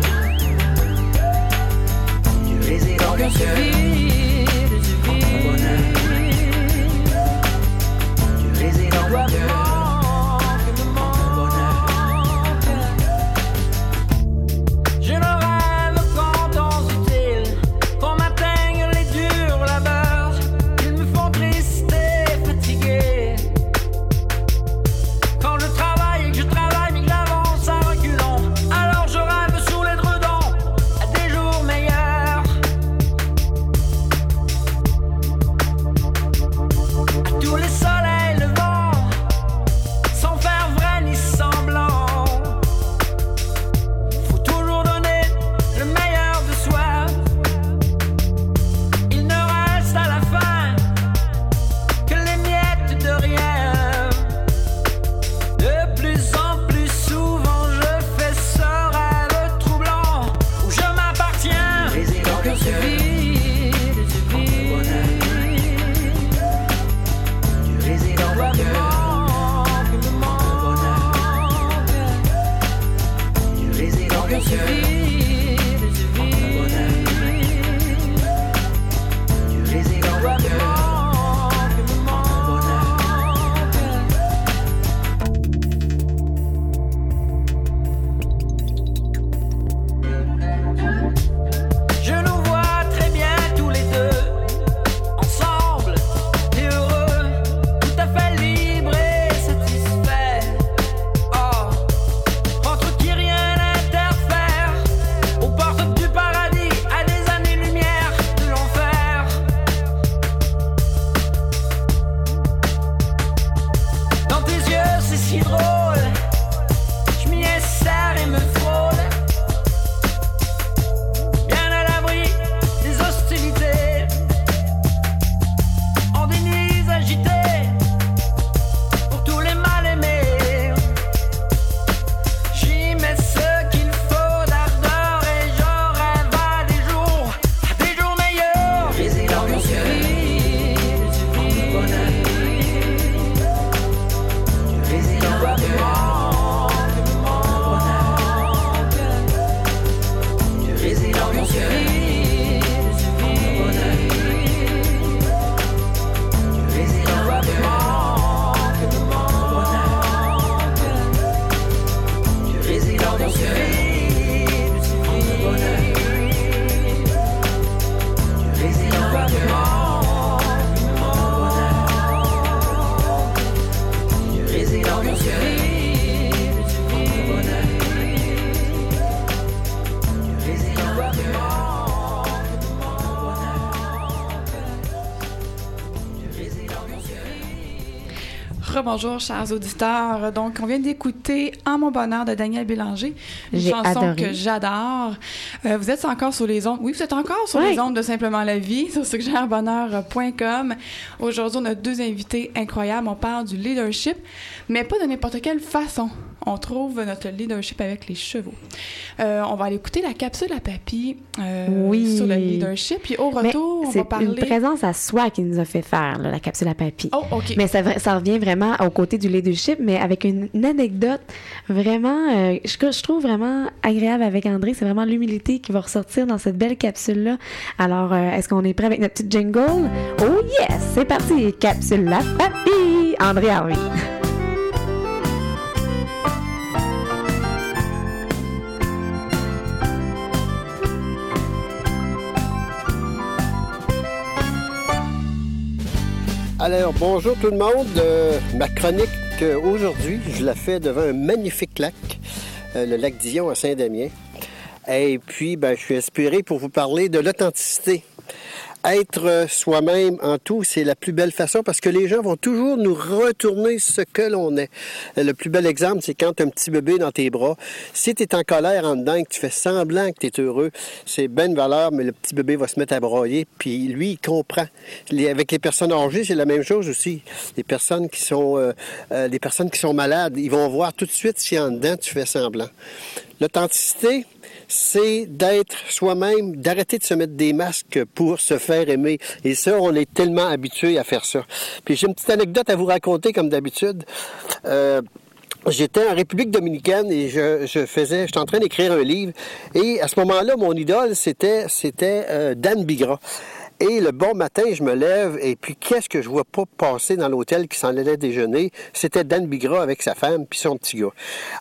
Tu résides dans mon cœur, résides Rebonjour, chers auditeurs. Donc, on vient d'écouter En mon bonheur de Daniel Bélanger, une chanson adoré. que j'adore. Euh, vous êtes encore sur les ondes. Oui, vous êtes encore sur Oui. les ondes de Simplement la vie, [laughs] sur suggèrebonheur.com. Aujourd'hui, on a deux invités incroyables. On parle du leadership, mais pas de n'importe quelle façon. On trouve notre leadership avec les chevaux. Euh, on va aller écouter la capsule à papy euh, Oui. sur le leadership. Puis au Mais retour, on c'est va parler. une présence à soi qui nous a fait faire là, la capsule à papy. Oh, OK. Mais ça, ça revient vraiment au côté du leadership, mais avec une, une anecdote vraiment, euh, je, je trouve vraiment agréable avec André. C'est vraiment l'humilité qui va ressortir dans cette belle capsule-là. Alors, est-ce qu'on est prêt avec notre petite jingle? Oh yes! C'est parti! Capsule à papy! André Harvey. Alors, bonjour tout le monde. Euh, ma chronique euh, aujourd'hui, je la fais devant un magnifique lac, euh, le lac Dion à Saint-Damien. Et puis, ben, je suis inspiré pour vous parler de l'authenticité. Être euh, soi-même en tout, c'est la plus belle façon parce que les gens vont toujours nous retourner ce que l'on est. Euh, Le plus bel exemple, c'est quand as un petit bébé dans tes bras. Si tu es en colère en dedans que tu fais semblant que tu es heureux, c'est bonne valeur, mais le petit bébé va se mettre à broyer, puis lui, il comprend. Avec les personnes âgées, c'est la même chose aussi. Les personnes qui sont, euh, les personnes qui sont malades, ils vont voir tout de suite si en dedans tu fais semblant. L'authenticité, c'est d'être soi-même, d'arrêter de se mettre des masques pour se faire aimer. Et ça, on est tellement habitué à faire ça. Puis j'ai une petite anecdote à vous raconter, comme d'habitude. Euh, J'étais en République dominicaine et je, je faisais, j'étais en train d'écrire un livre. Et à ce moment-là, mon idole, c'était, c'était euh, Dan Bigra. Et le bon matin, je me lève et puis qu'est-ce que je vois pas passer dans l'hôtel qui s'en allait déjeuner? C'était Dan Bigra avec sa femme puis son petit gars.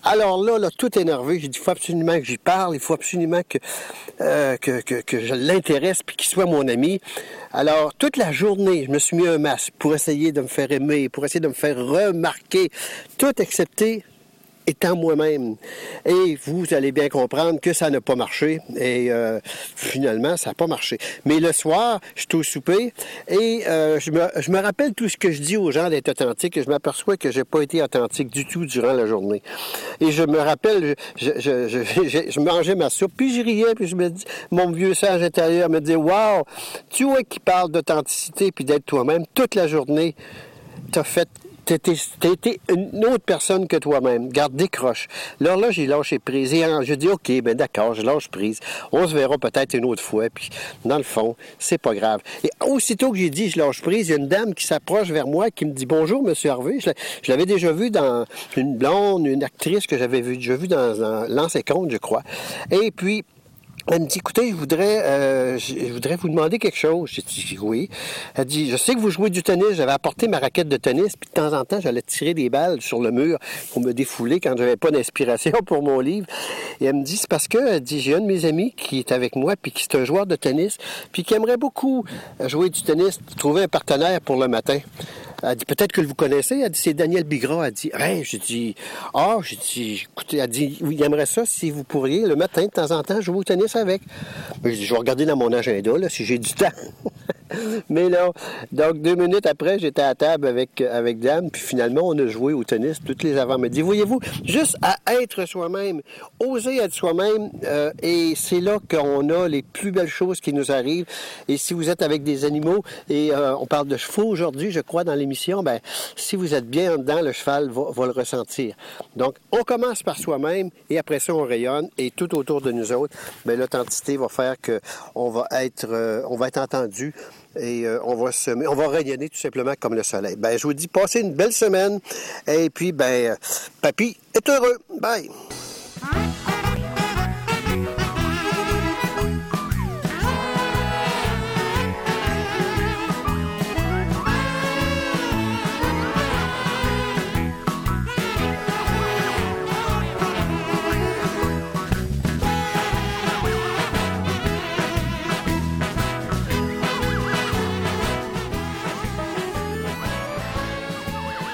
Alors là, là, tout énervé, j'ai dit, il faut absolument que j'y parle, il faut absolument que, euh, que je l'intéresse puis qu'il soit mon ami. Alors, toute la journée, je me suis mis un masque pour essayer de me faire aimer, pour essayer de me faire remarquer, tout excepté étant moi-même. Et vous allez bien comprendre que ça n'a pas marché. Et euh, finalement, ça n'a pas marché. Mais le soir, je suis au souper et euh, je, me, rappelle tout ce que je dis aux gens d'être authentique et je m'aperçois que j'ai pas été authentique du tout durant la journée. Et je me rappelle, je- je mangeais ma soupe, puis je riais, puis je me dis, mon vieux sage intérieur me dit, wow, tu vois qui parle d'authenticité puis d'être toi-même toute la journée t'as fait t'as été, une autre personne que toi-même. Garde, décroche. Alors là, j'ai lâché prise. Et je dis, OK, ben d'accord, je lâche prise. On se verra peut-être une autre fois. Puis, dans le fond, c'est pas grave. Et aussitôt que j'ai dit, je lâche prise, il y a une dame qui s'approche vers moi, qui me dit, bonjour, Monsieur Harvey. Je, l'avais déjà vu dans une blonde, une actrice que j'avais vu, déjà vu dans, dans Lance et je crois. Et puis, elle me dit, écoutez, je voudrais, euh, je je voudrais vous demander quelque chose. J'ai dit, oui. Elle dit, je sais que vous jouez du tennis. J'avais apporté ma raquette de tennis, puis de temps en temps, j'allais tirer des balles sur le mur pour me défouler quand j'avais pas d'inspiration [laughs] pour mon livre. Et elle me dit, c'est parce que, elle dit, j'ai un de mes amis qui est avec moi, puis qui est un joueur de tennis, puis qui aimerait beaucoup jouer du tennis, trouver un partenaire pour le matin. Elle dit, peut-être que vous connaissez. Elle dit, c'est Daniel Bigra. Elle dit, hey, j'ai dit, ah, j'ai dit, écoutez, elle dit, oui, il aimerait ça si vous pourriez, le matin, de temps en temps, jouer au tennis avec. J'ai dit, je vais regarder dans mon agenda, là, si j'ai du temps. [laughs] Mais là, donc deux minutes après, j'étais à table avec, avec Dame, puis finalement, on a joué au tennis toutes les avant-midi. Voyez-vous, juste à être soi-même, oser être soi-même, euh, et c'est là qu'on a les plus belles choses qui nous arrivent. Et si vous êtes avec des animaux, et euh, on parle de chevaux aujourd'hui, je crois, dans ben, si vous êtes bien en dedans, le cheval va, le ressentir. Donc, on commence par soi-même, et après ça, on rayonne, et tout autour de nous autres, ben, l'authenticité va faire que on va être, euh, on va être entendu et euh, on va on va rayonner tout simplement comme le soleil. Ben, je vous dis, passez une belle semaine et puis, ben, euh, papy est heureux. Bye.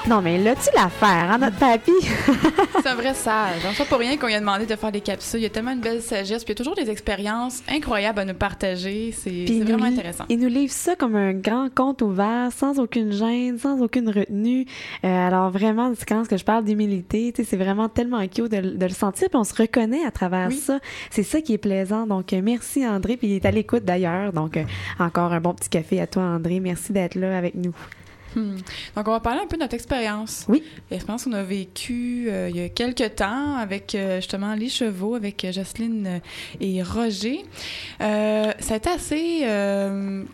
Non, mais là-tu l'affaire, hein, notre papy? [laughs] C'est un vrai sage. C'est pas pour rien qu'on lui a demandé de faire des capsules. Il y a tellement une belle sagesse, puis il y a toujours des expériences incroyables à nous partager. C'est vraiment intéressant. Il nous livre ça comme un grand conte ouvert, sans aucune gêne, sans aucune retenue. Euh, alors vraiment, c'est quand que je parle d'humilité, tu c'est vraiment tellement cute de, le- de le sentir, puis on se reconnaît à travers Oui. ça. C'est ça qui est plaisant. Donc euh, merci André, puis il est à l'écoute d'ailleurs. Donc euh, encore un bon petit café à toi André. Merci d'être là avec nous. Hmm. Donc, on va parler un peu de notre expérience. Oui. L'expérience qu'on a vécue euh, il y a quelques temps avec euh, justement les chevaux, avec euh, Jocelyne et Roger. Euh, ça a été assez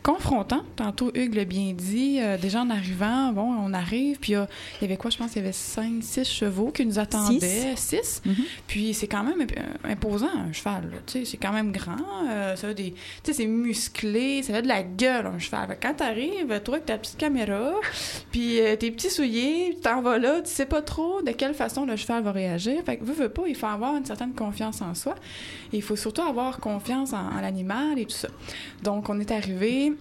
confrontant. Tantôt, Hugues l'a bien dit. Déjà en arrivant, bon, on arrive, puis il y avait quoi? Je pense qu'il y avait cinq, six chevaux qui nous attendaient. Six. Mhm. Puis c'est quand même imposant, un cheval. Tu c'est quand même grand. ça a des, tu sais, c'est musclé. Ça a de la gueule, un cheval. Quand t'arrives, toi, avec ta petite caméra, puis euh, tes petits souliers, tu t'en vas là, tu sais pas trop de quelle façon le cheval va réagir. Fait que, veux, veux pas, il faut avoir une certaine confiance en soi. Il faut surtout avoir confiance en, en l'animal et tout ça. Donc, on est arrivé.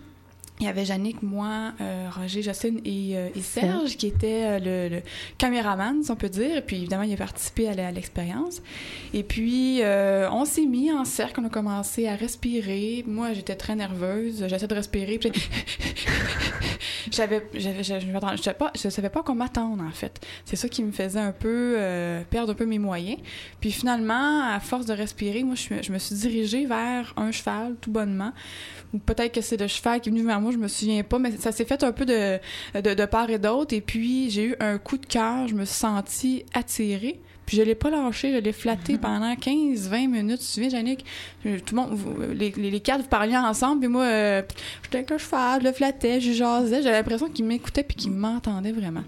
Il y avait Yannick, moi, euh, Roger, Jocelyne et, euh, et Serge qui étaient euh, le, le caméraman, si on peut dire. Et puis, évidemment, il a participé à l'expérience. Et puis, euh, on s'est mis en cercle, on a commencé à respirer. Moi, j'étais très nerveuse. J'essayais de respirer. Puis [laughs] j'avais, j'avais, je, pas, je savais pas qu'on m'attende, en fait. C'est ça qui me faisait un peu perdre un peu mes moyens. Puis finalement, à force de respirer, moi, je, je me suis dirigée vers un cheval, tout bonnement. Ou peut-être que c'est le cheval qui est venu vers moi, je me souviens pas, mais ça s'est fait un peu de, de, part et d'autre. Et puis, j'ai eu un coup de cœur, je me suis sentie attirée. Puis je l'ai pas lâché, je l'ai flatté [laughs] pendant 15-20 minutes. Tu te souviens, Jannick? Euh, Tout le monde, vous- les, les, les quatre, vous parliez ensemble, puis moi, euh, j'étais avec le cheval, je le flattais, je jasais. J'avais l'impression qu'il m'écoutait puis qu'il m'entendait vraiment.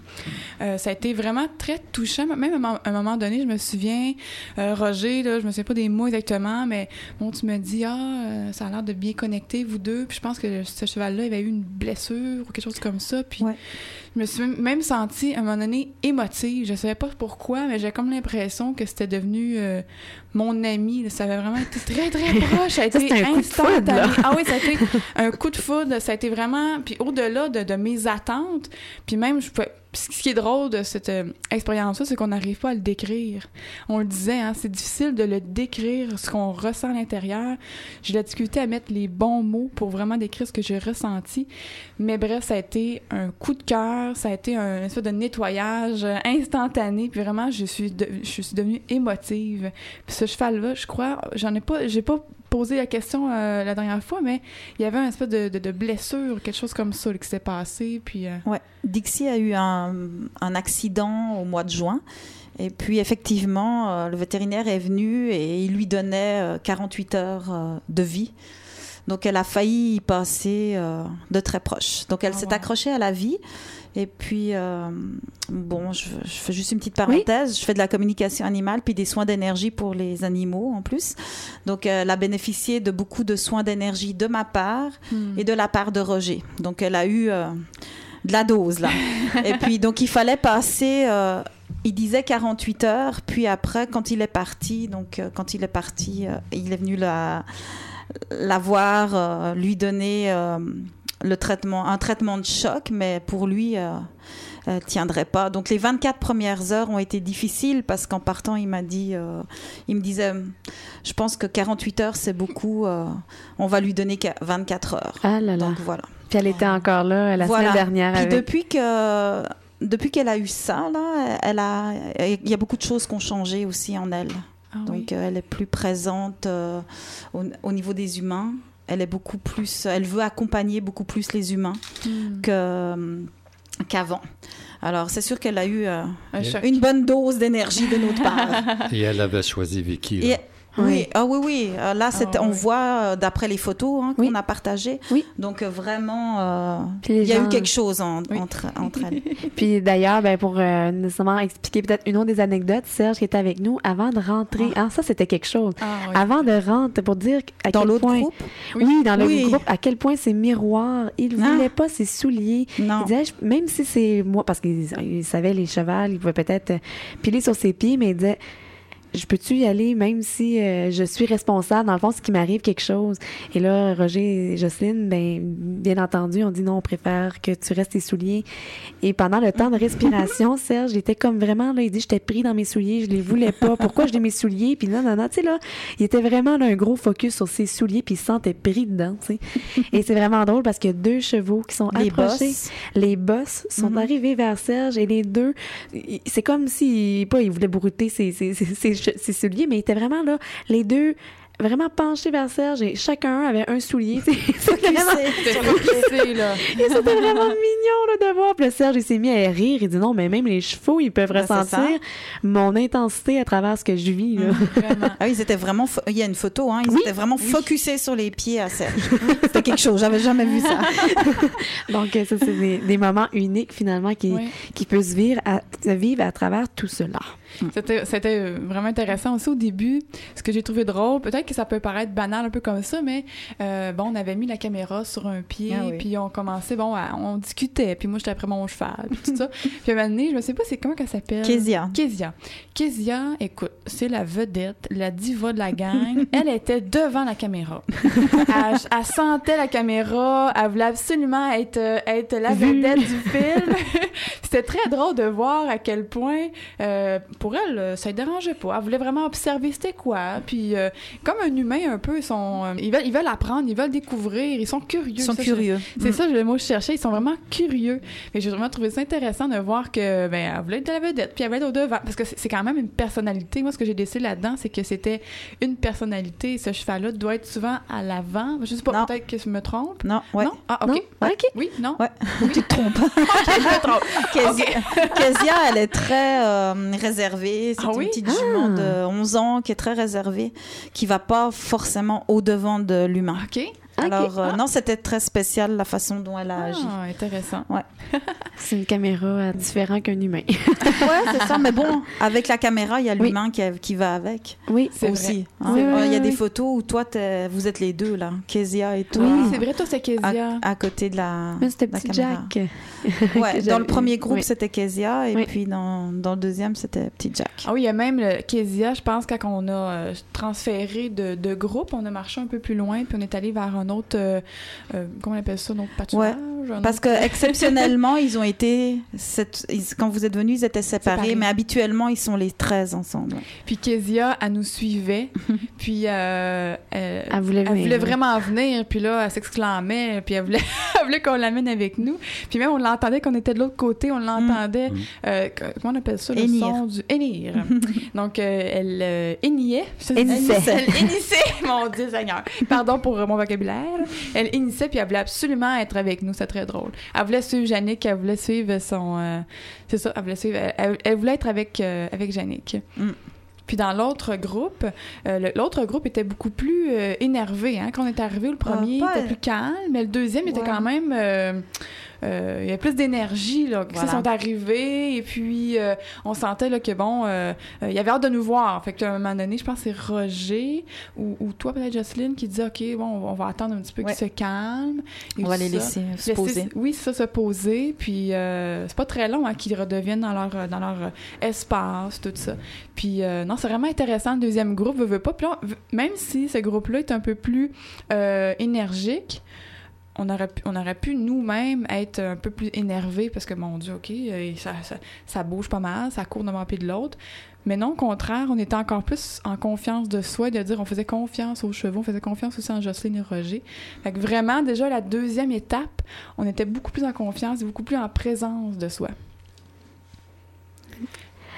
Euh, ça a été vraiment très touchant. Même à un moment- donné, je me souviens, euh, Roger, là, je me souviens pas des mots exactement, mais bon, tu me dis, ah, euh, ça a l'air de bien connecter, vous deux. Puis je pense que ce cheval-là, il avait eu une blessure ou quelque chose comme ça. Puis Ouais. Je me suis même sentie, à un moment donné, émotive. Je savais pas pourquoi, mais j'ai comme l'impression que c'était devenu euh, mon ami. Ça avait vraiment été très, très [laughs] proche. Ça a Ça, été un coup de foudre, instantané. Ah oui, ça a été un coup de foudre. Ça a été vraiment... Puis au-delà de, de mes attentes, puis même, je pouvais... Ce qui est drôle de cette euh, expérience-là, c'est qu'on n'arrive pas à le décrire. On le disait, hein, c'est difficile de le décrire, ce qu'on ressent à l'intérieur. J'ai la difficulté à mettre les bons mots pour vraiment décrire ce que j'ai ressenti. Mais bref, ça a été un coup de cœur, ça a été un espèce de nettoyage euh, instantané. Puis vraiment, je suis, de- je suis devenue émotive. Puis ce cheval-là, je crois, j'en ai pas, j'ai pas posé la question euh, la dernière fois, mais il y avait un espèce de, de, de blessure, quelque chose comme ça là, qui s'est passé. Puis euh, Ouais. Dixie a eu un, un accident au mois de juin. Et puis, effectivement, euh, le vétérinaire est venu et il lui donnait euh, 48 heures de vie. Donc, elle a failli y passer de très proche. Donc, elle Ah, s'est wow. accrochée à la vie. Et puis, euh, bon, je, je fais juste une petite parenthèse. Je fais de la communication animale puis des soins d'énergie pour les animaux en plus. Donc, euh, elle a bénéficié de beaucoup de soins d'énergie de ma part hmm. et de la part de Roger. Donc, elle a eu euh, de la dose, là. [laughs] et puis, donc, il fallait passer, euh, il disait 48 heures, puis après, quand il est parti, donc, quand il est parti, il est venu la, la voir, lui donner le traitement, un traitement de choc, mais pour lui, euh, euh, tiendrait pas. Donc les 24 premières heures ont été difficiles parce qu'en partant, il m'a dit, euh, il me disait, je pense que 48 heures c'est beaucoup. euh, on va lui donner qu'à 24 heures. Ah là là. Donc voilà. Puis elle était encore là la Voilà. semaine dernière Puis avec... depuis que depuis qu'elle a eu ça là, elle a, il y a beaucoup de choses qui ont changé aussi en elle. Ah. Donc euh, elle est plus présente au, au niveau des humains. Elle est beaucoup plus, elle veut accompagner beaucoup plus les humains Hmm. que qu'avant. Alors c'est sûr qu'elle a eu euh, Un une bonne dose d'énergie de notre part. Et elle avait choisi Vicky. là. Oui, Oui. ah oui, oui. Euh, Là, c'est- Ah on oui. voit euh, d'après les photos hein, qu'on Oui. a partagées. Oui. Donc euh, vraiment, euh, il y a gens- eu quelque chose en- entre, entre elles. [laughs] Puis d'ailleurs, ben, pour euh, nécessairement expliquer peut-être une autre des anecdotes, Serge qui était avec nous avant de rentrer. Ah, ça, c'était quelque chose. Ah. Avant de rentrer, pour dire à Dans quel l'autre point... groupe, Oui, dans le Oui. groupe, à quel point c'est miroir. Il Ah. voulait pas ses souliers. non. Il disait, même si c'est moi, parce qu'il il savait les chevals, il pouvait peut-être piler sur ses pieds, mais il disait, je peux-tu y aller même si euh, je suis responsable, dans le fond, ce qui m'arrive quelque chose. Et là, Roger et Jocelyne, ben, bien entendu, on dit non, on préfère que tu restes tes souliers. Et pendant le temps de respiration, [laughs] Serge, il était comme vraiment, là, il dit, j'étais pris dans mes souliers, je les voulais pas. Pourquoi je les mes souliers? Puis non, non, non, tu sais, là, il était vraiment là, un gros focus sur ses souliers, puis il se sentait pris dedans, tu sais. Et c'est vraiment drôle parce a deux chevaux qui sont Les approchés. bosses. Les boss sont Mhm. arrivés vers Serge et les deux, c'est comme si, pas, ils voulaient brouter ses, ses, ses, ses ses souliers, mais ils étaient vraiment là, les deux, vraiment penchés vers Serge et chacun avait un soulier. [laughs] vraiment, [laughs] C'est focusé, là. c'était vraiment mignon là, de voir. Puis le Serge, il s'est mis à rire. Il dit non, mais même les chevaux, ils peuvent Ben, ressentir mon intensité à travers ce que je vis. Là. Vraiment. Ah oui, ils étaient vraiment. fo- Il y a une photo, hein. Ils Oui. étaient vraiment focusés sur les pieds à Serge. C'était quelque chose. J'avais jamais vu ça. [laughs] Donc, ça, c'est des, des moments uniques finalement qui, Oui. qui peuvent se vivre à, se vivre à travers tout cela. C'était, c'était euh, vraiment intéressant aussi au début. Ce que j'ai trouvé drôle, peut-être que ça peut paraître banal un peu comme ça, mais euh, bon, on avait mis la caméra sur un pied, Ah oui. puis on commençait, bon, à- on discutait, puis moi j'étais après mon cheval, puis tout ça. puis à un moment donné, je me sais pas c'est comment qu'elle s'appelle? Kezia. Kezia. Kezia, écoute, c'est la vedette, la diva de la gang. [laughs] elle était devant la caméra. elle, elle sentait la caméra, elle voulait absolument être, euh, être la vedette du film. [laughs] C'était très drôle de voir à quel point, euh, pour elle, euh, ça ne dérangeait pas. Elle voulait vraiment observer c'était quoi. Puis, euh, comme un humain un peu, ils, sont, euh, ils, veulent, ils veulent apprendre, ils veulent découvrir, ils sont curieux. Ils sont Ça, curieux. c'est Mm. ça le mot que je cherchais. Ils sont vraiment curieux. Mais j'ai vraiment trouvé ça intéressant de voir que, ben, elle voulait être la vedette, puis elle voulait être au devant. Parce que c'est quand même une personnalité. Moi, ce que j'ai décidé là-dedans, c'est que c'était une personnalité. Ce cheval-là doit être souvent à l'avant. Je sais pas, peut-être que je me trompe. Non, ouais. Non? Ah, Non? OK. OK. Oui, non? Ouais. Tu te trompes. je me trompe. [laughs] Kezia, elle est très euh, réservée. C'est Ah une oui? petite jument Ah. de 11 ans qui est très réservée, qui va pas forcément au-devant de l'humain. OK. Alors, euh, Ah. non, c'était très spécial la façon dont elle a agi. Ah, intéressant. [laughs] C'est une caméra euh, différente qu'un humain. [laughs] Ouais, c'est ça. Mais bon, avec la caméra, il y a Oui. l'humain qui, qui va avec oui. C'est aussi. vrai. hein. Oui, oui, Il y a oui, des photos où toi, vous êtes les deux, là. Kezia et toi. Oui, c'est vrai, toi, c'est Kezia. À, à côté de la, Mais c'était petit caméra. Jack. Ouais, [laughs] dans le premier groupe, oui. c'était Kezia, et Oui. puis dans, dans le deuxième, c'était Petit Jack. Ah oui, il y a même le Kezia, je pense, quand on a euh, transféré de, de groupe, on a marché un peu plus loin, puis on est allé vers un autre, euh, euh, comment on appelle ça, un autre pâturage? un Parce autre- que exceptionnellement, ils ont été, cette- ils- quand vous êtes venus, ils étaient séparés, Séparés. mais habituellement, ils sont les 13 ensemble. Puis Kezia, elle nous suivait, [laughs] puis euh, elle, Elle voulait elle vraiment venir, puis là, elle s'exclamait, puis [laughs] elle voulait, qu'on l'amène avec nous. Puis même, on l'entendait qu'on était de l'autre côté, on l'entendait, Mm. euh, comment on appelle ça, le son du hennir. [laughs] Donc, euh, elle euh, Hennissait. Elle hennissait, mon Dieu Seigneur. Pardon pour euh, mon vocabulaire. Elle hennissait, puis elle voulait absolument être avec nous, c'est très drôle. Elle voulait suivre Jannick, elle voulait suivre son... euh, c'est ça, elle voulait suivre... Elle, voulait être avec, euh, avec Jannick. Mm. Puis dans l'autre groupe, euh, l'autre groupe était beaucoup plus euh, énervé. Hein? Quand on est arrivé, le premier pas- était plus calme, mais le deuxième était quand même... euh, il y avait plus d'énergie là. Ils Voilà. sont arrivés et puis euh, on sentait là que bon, euh, il y avait hâte de nous voir. Fait qu'à un moment donné, je pense que c'est Roger ou, ou toi peut-être Jocelyne qui dit ok bon, on va attendre un petit peu Ouais. qu'ils se calment. et On va les ça. laisser se Laisser- poser. Oui, c'est ça, se poser. Puis c'est pas très long hein, qu'ils redeviennent dans leur, dans leur espace, tout ça. Puis non, c'est vraiment intéressant. Le deuxième groupe, veut, veut pas. Puis là, même si ce groupe-là est un peu plus énergique, on aurait pu, on aurait pu nous-mêmes être un peu plus énervés parce que, mon Dieu, OK, euh, ça, ça, ça bouge pas mal, ça court d'un pied de l'autre. Mais non, au contraire, on était encore plus en confiance de soi, de dire on faisait confiance aux chevaux, on faisait confiance aussi en Jocelyne et Roger. Fait que vraiment, déjà, la deuxième étape, on était beaucoup plus en confiance et beaucoup plus en présence de soi.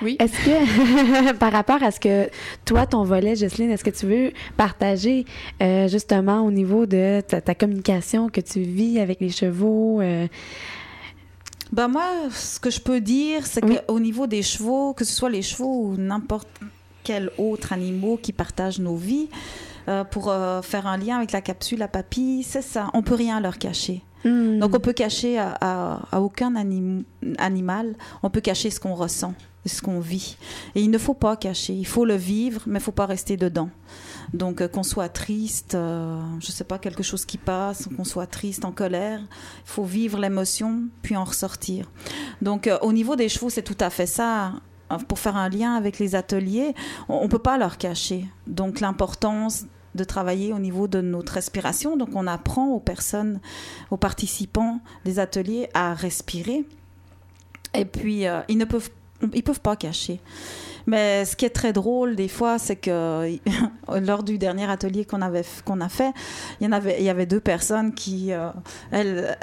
Oui. Est-ce que, [laughs] par rapport à ce que toi, ton volet, Jocelyne, est-ce que tu veux partager euh, justement au niveau de ta, ta communication que tu vis avec les chevaux? euh, Ben moi, ce que je peux dire, c'est Oui. qu'au niveau des chevaux, que ce soit les chevaux ou n'importe quel autre animal qui partage nos vies, euh, pour euh, faire un lien avec la capsule à papy, c'est ça. On peut rien leur cacher. hmm, Donc on peut cacher à, à- à aucun anim- animal, on peut cacher ce qu'on ressent, ce qu'on vit. Et il ne faut pas cacher, il faut le vivre, mais il faut pas rester dedans. Donc euh, qu'on soit triste, euh, je sais pas, quelque chose qui passe, qu'on soit triste, en colère, il faut vivre l'émotion, puis en ressortir. Donc euh, au niveau des chevaux, c'est tout à fait ça. pour faire un lien avec les ateliers, on, on peut pas leur cacher. Donc l'importance de travailler au niveau de notre respiration. Donc on apprend aux personnes, aux participants des ateliers à respirer. Et puis euh, ils ne peuvent, ils peuvent pas cacher. Mais ce qui est très drôle des fois, c'est que [laughs] lors du dernier atelier qu'on avait qu'on a fait, il y en avait il y avait deux personnes qui euh, elles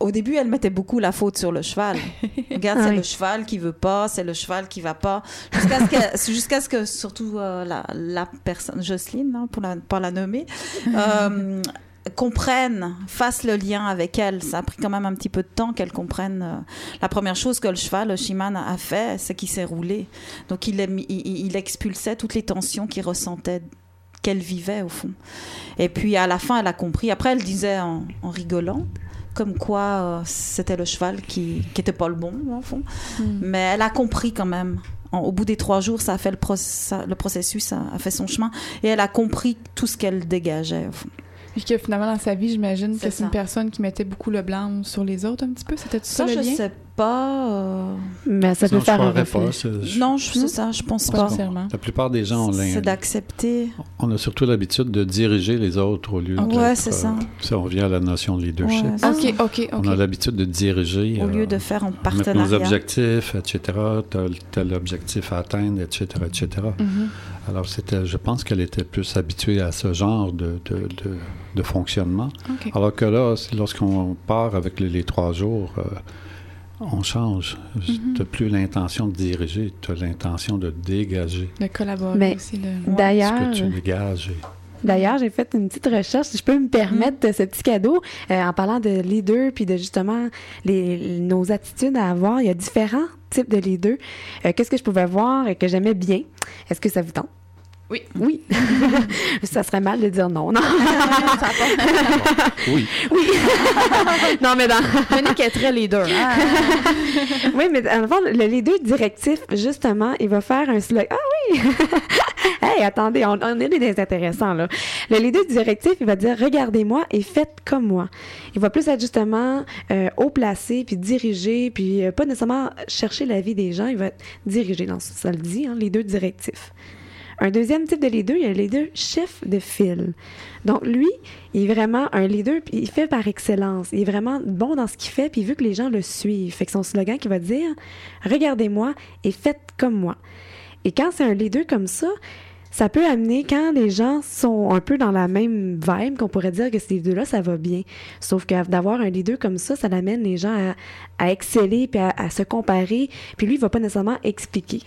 au début, elle mettait beaucoup la faute sur le cheval. [laughs] Regarde, Ah c'est oui. le cheval qui veut pas, c'est le cheval qui va pas. Jusqu'à ce que, [laughs] jusqu'à ce que surtout euh, la, la personne, Jocelyne, hein, pour la, pas la nommer, euh, comprenne, fasse le lien avec elle. Ça a pris quand même un petit peu de temps qu'elle comprenne. euh, la première chose que le cheval, le Shiman, a fait, c'est qu'il s'est roulé. Donc il, est mis- il, il expulsait toutes les tensions qu'il ressentait qu'elle vivait au fond. Et puis à la fin, elle a compris. Après, elle disait en, en rigolant, comme quoi euh, c'était le cheval qui, qui était pas le bon, au fond. Mais elle a compris quand même. En- au bout des trois jours, ça a fait le, ça- le processus a, a fait son chemin et elle a compris tout ce qu'elle dégageait. Au fond. Puis que finalement, dans sa vie, j'imagine que C'est une personne qui mettait beaucoup le blâme sur les autres un petit peu. C'était tout ça, Ça, le je lien? sais pas. euh, Mais ça peut faire un reflet. pas. Non, je- c'est ça, je pense Pas. La plupart des gens ont C'est d'accepter. On a surtout l'habitude de diriger les autres au lieu de. Ouais, c'est ça. on revient à la notion de leadership. Ouais, OK. OK, On a l'habitude de diriger. Au euh, lieu de faire en partenariat. nos objectifs, etc. Tel, tel objectif à atteindre, etc., etc. Alors, c'était, je pense qu'elle était plus habituée à ce genre de, de, de, de fonctionnement. Alors que là, lorsqu'on part avec les, les trois jours, euh, on change. Tu n'as plus l'intention de diriger, tu as l'intention de dégager De collaborer Mais- aussi. Ce D'ailleurs, que tu dégages. D'ailleurs, j'ai fait une petite recherche, si je peux me permettre ce petit cadeau, euh, en parlant de leader puis de justement les, nos attitudes à avoir. Il y a différents types de leaders. Euh, Qu'est-ce que je pouvais voir et que j'aimais bien? Est-ce que ça vous tente? Oui. Oui. [laughs] ça serait mal de dire non. Non, [laughs] [laughs] Oui, non mais dans... Yannick est très leader. hein? Oui, mais en fond, le leader directif, justement, il va faire un slogan. Ah oui! hey, attendez, on, on est des intéressants, là. Le leader directif, il va dire Regardez-moi et faites comme moi. Il va plus être justement euh, haut placé, puis diriger, puis euh, pas nécessairement chercher la vie des gens, il va être dirigé. Dans, ça le dit, hein, leader directif. Un deuxième type de leader, il y a le leader chef de file. Donc, lui, il est vraiment un leader, puis il fait par excellence. Il est vraiment bon dans ce qu'il fait, puis il veut que les gens le suivent. Fait que son slogan qui va dire Regardez-moi et faites comme moi. Et quand c'est un leader comme ça, ça peut amener, quand les gens sont un peu dans la même vibe, qu'on pourrait dire que ces deux-là, ça va bien. Sauf que d'avoir un leader comme ça, ça amène les gens à, exceller, puis à, se comparer, puis lui, il va pas nécessairement expliquer.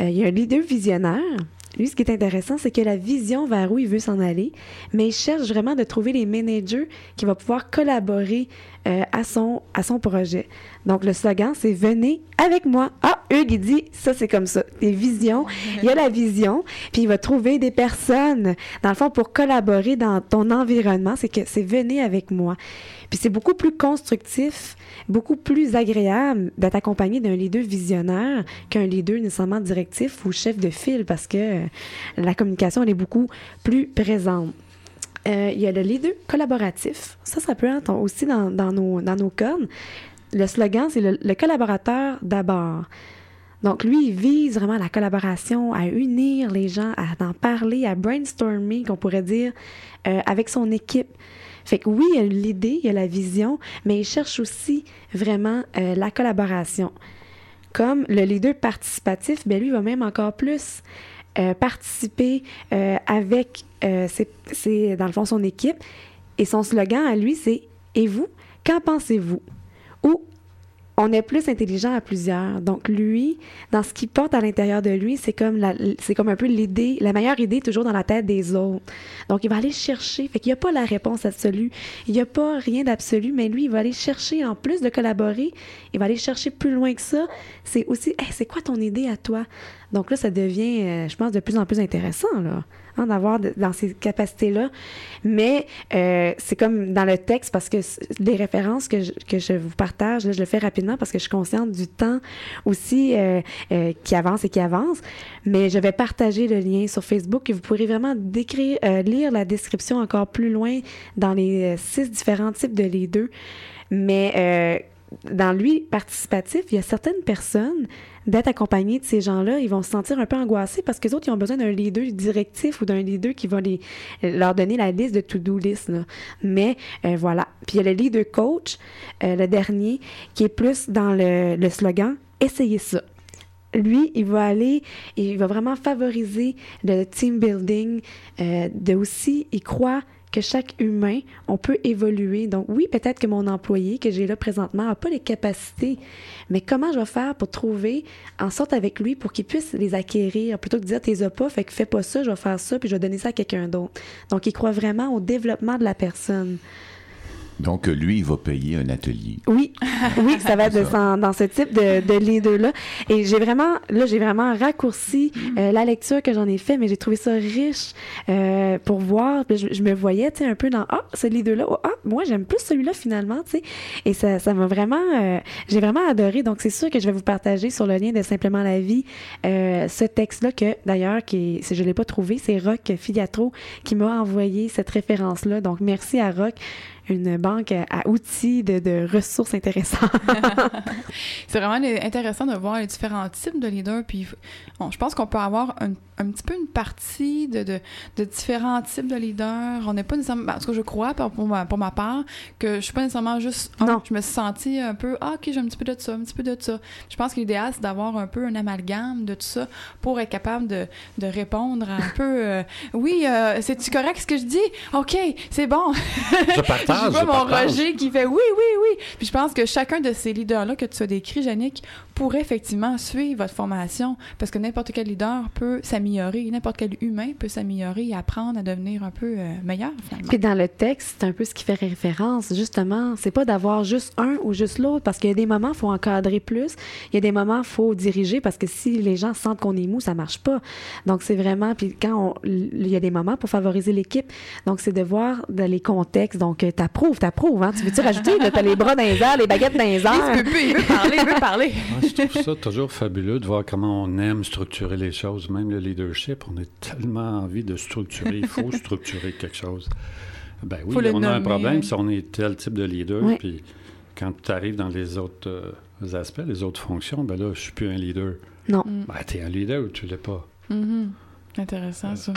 Euh, il y a un leader visionnaire. Lui, ce qui est intéressant, c'est que la vision vers où il veut s'en aller, mais il cherche vraiment de trouver les managers qui vont pouvoir collaborer euh, à, son, projet. Donc, le slogan, c'est Venez avec moi. Ah, Hugues, il dit ça, c'est comme ça. Des visions. Il y a la vision, puis il va trouver des personnes, dans le fond, pour collaborer dans ton environnement. C'est que c'est Venez avec moi. Puis c'est beaucoup plus constructif, beaucoup plus agréable d'être accompagné d'un leader visionnaire qu'un leader nécessairement directif ou chef de file parce que euh, la communication elle est beaucoup plus présente. Euh, il y a le leader collaboratif. Ça, ça peut être aussi dans, nos, dans nos cordes. Le slogan, c'est le, le collaborateur d'abord. Donc, lui, il vise vraiment la collaboration, à unir les gens, à en parler, à brainstormer, qu'on pourrait dire, euh, avec son équipe. Fait que oui, il y a l'idée, il y a la vision, mais il cherche aussi vraiment euh, la collaboration. Comme le leader participatif, ben lui, va même encore plus euh, participer euh, avec, ses, ses- dans le fond, son équipe. Et son slogan à lui, c'est Et vous, qu'en pensez-vous? Ou on est plus intelligent à plusieurs. Donc lui, dans ce qu'il porte à l'intérieur de lui, c'est comme un peu l'idée, la meilleure idée toujours dans la tête des autres. Donc il va aller chercher. Fait qu'il n'y a pas la réponse absolue. Il n'y a pas rien d'absolu, mais lui, il va aller chercher, en plus de collaborer, il va aller chercher plus loin que ça. C'est aussi, Hey, c'est quoi ton idée à toi? Donc là, ça devient, euh, je pense, de plus en plus intéressant, là, d'avoir dans ces capacités-là. Mais euh, c'est comme dans le texte, parce que les références que je, que je vous partage, là, je le fais rapidement parce que je suis consciente du temps aussi euh, euh, qui avance et qui avance. Mais je vais partager le lien sur Facebook et vous pourrez vraiment décrire, lire la description encore plus loin dans les six différents types de leaders. Mais euh, dans lui participatif, il y a certaines personnes d'être accompagnées de ces gens-là, ils vont se sentir un peu angoissés parce que les autres, ils ont besoin d'un leader directif ou d'un leader qui va les, leur donner la liste de to-do list. Mais euh, voilà. Puis il y a le leader coach, euh, le dernier, qui est plus dans le, le slogan Essayez ça. Lui, il va aller, il va vraiment favoriser le team building, euh, de aussi, il croit que chaque humain, on peut évoluer. Donc oui, peut-être que mon employé que j'ai là présentement n'a pas les capacités, mais comment je vais faire pour trouver en sorte avec lui pour qu'il puisse les acquérir? Plutôt que de dire t'es as pas, fait que fais pas ça, je vais faire ça puis je vais donner ça à quelqu'un d'autre. Donc il croit vraiment au développement de la personne. Donc, lui, il va payer un atelier. Oui, [laughs] oui, ça va être Ça. dans, dans ce type de, de leader-là. Et j'ai vraiment, là, j'ai vraiment raccourci euh, la lecture que j'en ai fait, mais j'ai trouvé ça riche euh, pour voir. Je, je me voyais, tu sais, un peu dans ah, ce leader-là, oh, ah, moi j'aime plus celui-là finalement, tu sais. Et ça, ça m'a vraiment, euh, j'ai vraiment adoré. Donc c'est sûr que je vais vous partager sur le lien de simplement la vie ce texte-là que d'ailleurs, qui, si je l'ai pas trouvé, c'est Rock Filiatro qui m'a envoyé cette référence-là. Donc merci à Rock une banque à outils de, de ressources intéressantes. [laughs] [laughs] C'est vraiment intéressant de voir les différents types de leaders. Puis, bon, je pense qu'on peut avoir un, un petit peu une partie de, de, de différents types de leaders. On n'est pas nécessairement. ben, En tout cas, je crois, pour, pour ma, pour ma part, que je suis pas nécessairement juste. ah, Non. Je me suis sentie un peu. Ah, OK, j'ai un petit peu de ça, un petit peu de ça. Je pense que l'idéal, c'est d'avoir un peu un amalgame de tout ça pour être capable de, de répondre à un peu. euh, oui, euh, c'est-tu correct ce que je dis? OK, c'est bon. Je partage, Je vois mon. Roger qui fait oui, oui, oui. Puis je pense que chacun de ces leaders-là que tu as décrit, Yannick, pourrait effectivement suivre votre formation parce que n'importe quel leader peut s'améliorer, n'importe quel humain peut s'améliorer et apprendre à devenir un peu euh, meilleur finalement. Puis dans le texte, c'est un peu ce qui fait référence, justement. C'est pas d'avoir juste un ou juste l'autre, parce qu'il y a des moments, il faut encadrer plus. Il y a des moments, il faut diriger, parce que si les gens sentent qu'on est mou, ça marche pas. Donc, c'est vraiment. Puis quand on, il y a des moments pour favoriser l'équipe. Donc, c'est de voir dans les contextes. Donc, euh, t'approuves, t'approuves. Hein? Tu veux-tu rajouter? T'as les bras dans les airs, les baguettes dans les airs? Il veut, il veut parler, il veut parler. Moi, [laughs] je trouve ça toujours fabuleux de voir comment on aime structurer les choses. Même le leadership, on a tellement envie de structurer. Il faut [laughs] structurer quelque chose. Ben oui, on a un problème si on est tel type de leader. Oui. Puis quand tu arrives dans les autres euh, aspects, les autres fonctions, ben là, je suis plus un leader. Non. Ben, tu es un leader ou tu l'es pas. Mhm. Intéressant ça.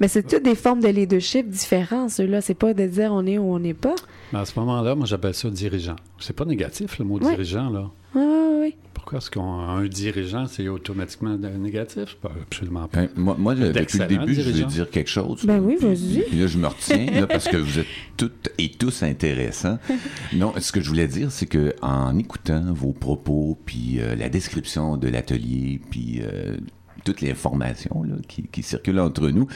Mais c'est toutes des formes de leadership différentes, ceux-là. C'est pas de dire on est ou on n'est pas. Mais à ce moment-là, moi, j'appelle ça dirigeant. C'est pas négatif, le mot dirigeant, là. Oui, oui, oui. Pourquoi est-ce qu'un dirigeant, c'est automatiquement négatif? Pas- Absolument pas. Hein, moi, moi, depuis le début, je veux dirigeants. dire quelque chose. Ben là. oui, Puis- vas-y. Puis là, je me retiens, là, parce que vous êtes toutes et tous intéressants. [laughs] Non, ce que je voulais dire, c'est que en écoutant vos propos, puis euh, la description de l'atelier, puis euh, informations là, qui, qui circulent entre nous,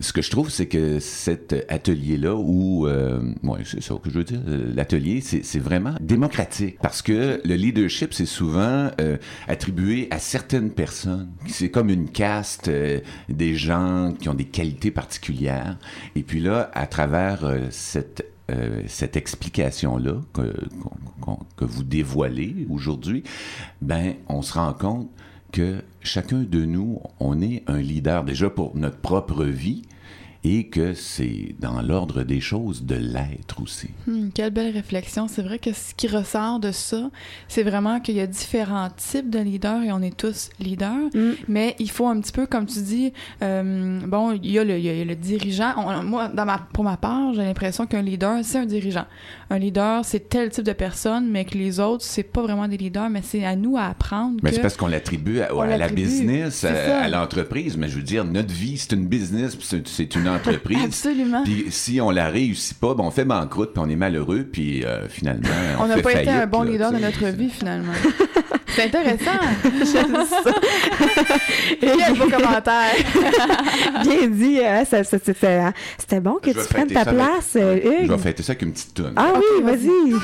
ce que je trouve, c'est que cet atelier-là, où, euh, c'est ça que je veux dire, l'atelier, c'est vraiment démocratique. Parce que le leadership, c'est souvent euh, attribué à certaines personnes. C'est comme une caste euh, des gens qui ont des qualités particulières. Et puis là, à travers euh, cette cette explication-là que, que vous dévoilez aujourd'hui, ben, on se rend compte que chacun de nous, on est un leader déjà pour notre propre vie et que c'est dans l'ordre des choses de l'être aussi. Hmm, quelle belle réflexion. C'est vrai que ce qui ressort de ça, c'est vraiment qu'il y a différents types de leaders et on est tous leaders. Mm. Mais il faut un petit peu, comme tu dis, euh, bon, il y, a le, il y a le dirigeant. On- moi, dans ma, pour ma part, j'ai l'impression qu'un leader, c'est un dirigeant. Un leader, c'est tel type de personne, mais que les autres, c'est pas vraiment des leaders, mais c'est à nous à apprendre Mais c'est parce qu'on l'attribue à, la business, à, à l'entreprise. Mais je veux dire, notre vie, c'est une business, c'est une entreprise. Absolument. Puis si on la réussit pas, ben on fait banqueroute, puis on est malheureux, puis euh, finalement, on, On n'a pas été un bon là, leader de notre vie, finalement. [laughs] C'est intéressant. J'aime ça. [laughs] Quel beau commentaire. [laughs] Bien dit. ça- ça- C'était hein, c'était bon que Je tu prennes ta ça avec- place, euh, Je Hugues. vais fêter ça avec une petite toune. Ah oui, vas-y. Wouhou!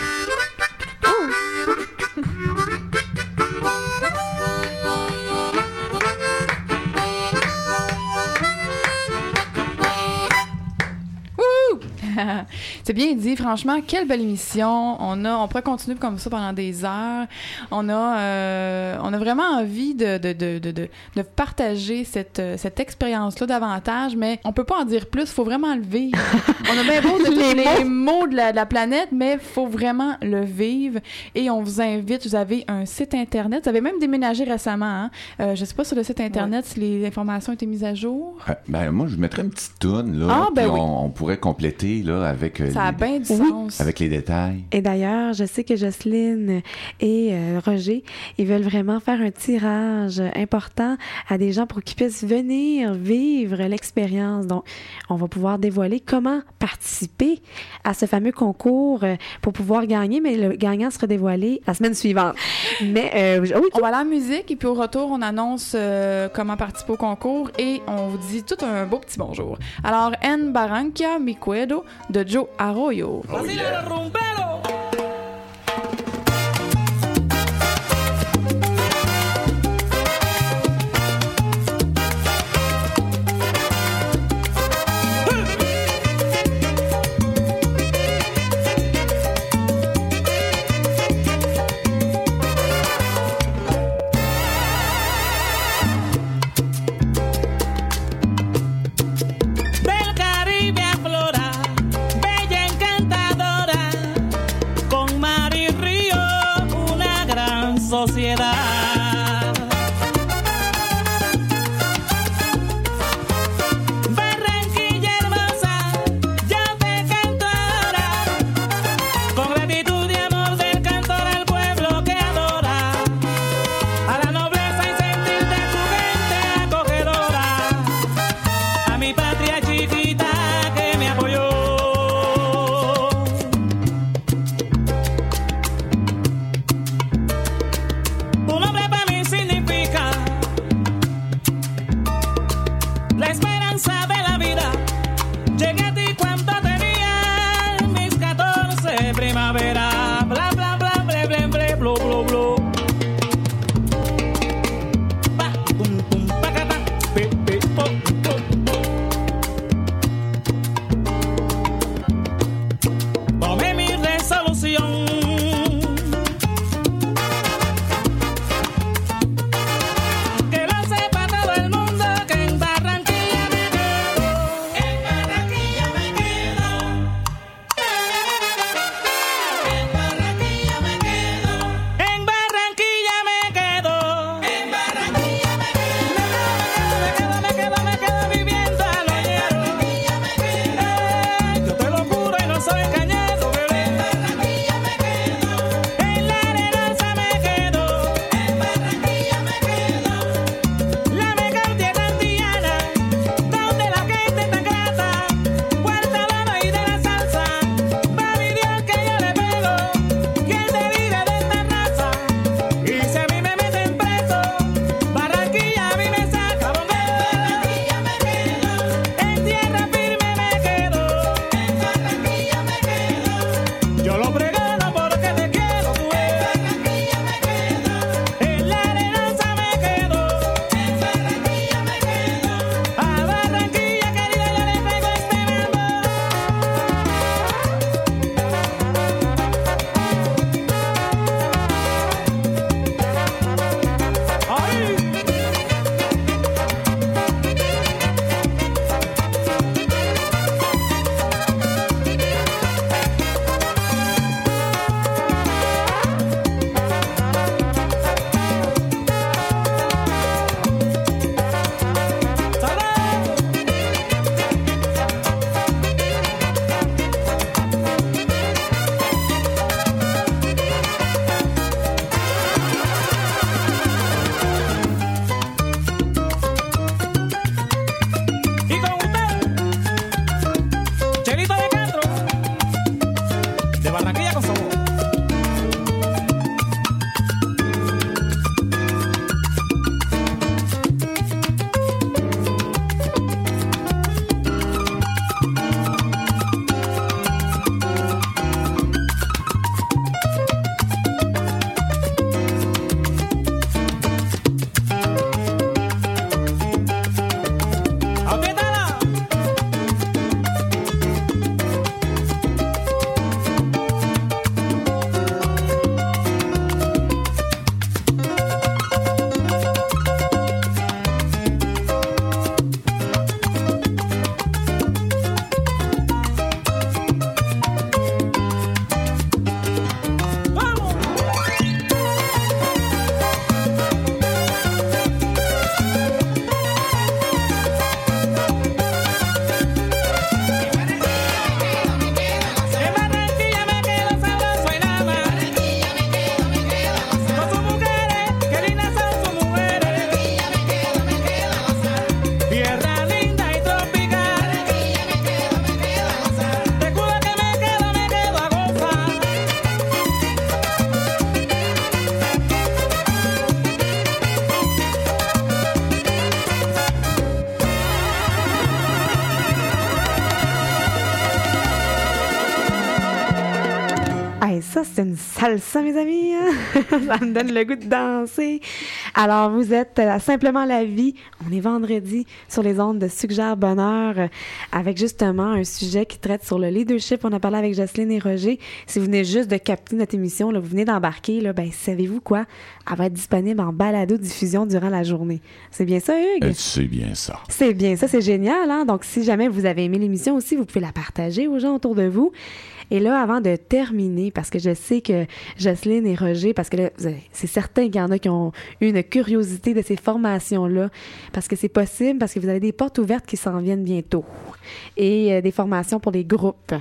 [laughs] C'est bien dit, franchement, quelle belle émission. On a, on pourrait continuer comme ça pendant des heures. On a, euh, on a vraiment envie de, de, de, de, de- de partager cette, euh, cette expérience-là davantage, mais on peut pas en dire plus. Faut vraiment le vivre. [laughs] on a bien beau de Les les, mots de la, de la planète, mais faut vraiment le vivre. Et on vous invite. Vous avez un site internet. Vous avez même déménagé récemment. Hein? Euh, je sais pas sur le site internet si les informations ont été mises à jour. Euh, Ben, moi, je mettrais une petite toune, là. Ah, ben oui. on, on pourrait compléter, là, avec, euh, Ça a les, bien du Oui. sens. avec les détails. Et d'ailleurs, je sais que Jocelyne et euh, Roger, ils veulent vraiment faire un tirage important à des gens pour qu'ils puissent venir vivre l'expérience. Donc, on va pouvoir dévoiler comment participer à ce fameux concours euh, pour pouvoir gagner, mais le gagnant sera dévoilé la semaine suivante. Mais, euh, oui, On va en musique et puis au retour, on annonce euh, comment participer au concours et on vous dit tout un beau petit bonjour. Alors, En Barranquia Mi Cuedo de Joe Arroyo. Los sociedad. Hey, ça, c'est une salsa, mes amis. hein? [laughs] ça me donne le goût de danser. Alors, vous êtes Simplement la vie. On est vendredi sur les ondes de Suggère Bonheur euh, avec justement un sujet qui traite sur le leadership. On a parlé avec Jocelyne et Roger. Si vous venez juste de capter notre émission, là, vous venez d'embarquer, là, ben, savez-vous quoi? Elle va être disponible en balado-diffusion durant la journée. C'est bien ça, Hugues? Euh, C'est bien ça. C'est bien, ça c'est génial. Hein? Donc, si jamais vous avez aimé l'émission aussi, vous pouvez la partager aux gens autour de vous. Et là, avant de terminer, parce que je sais que Jocelyne et Roger, parce que là, c'est certain qu'il y en a qui ont eu une curiosité de ces formations-là, parce que c'est possible, parce que vous avez des portes ouvertes qui s'en viennent bientôt. Et euh, des formations pour les groupes.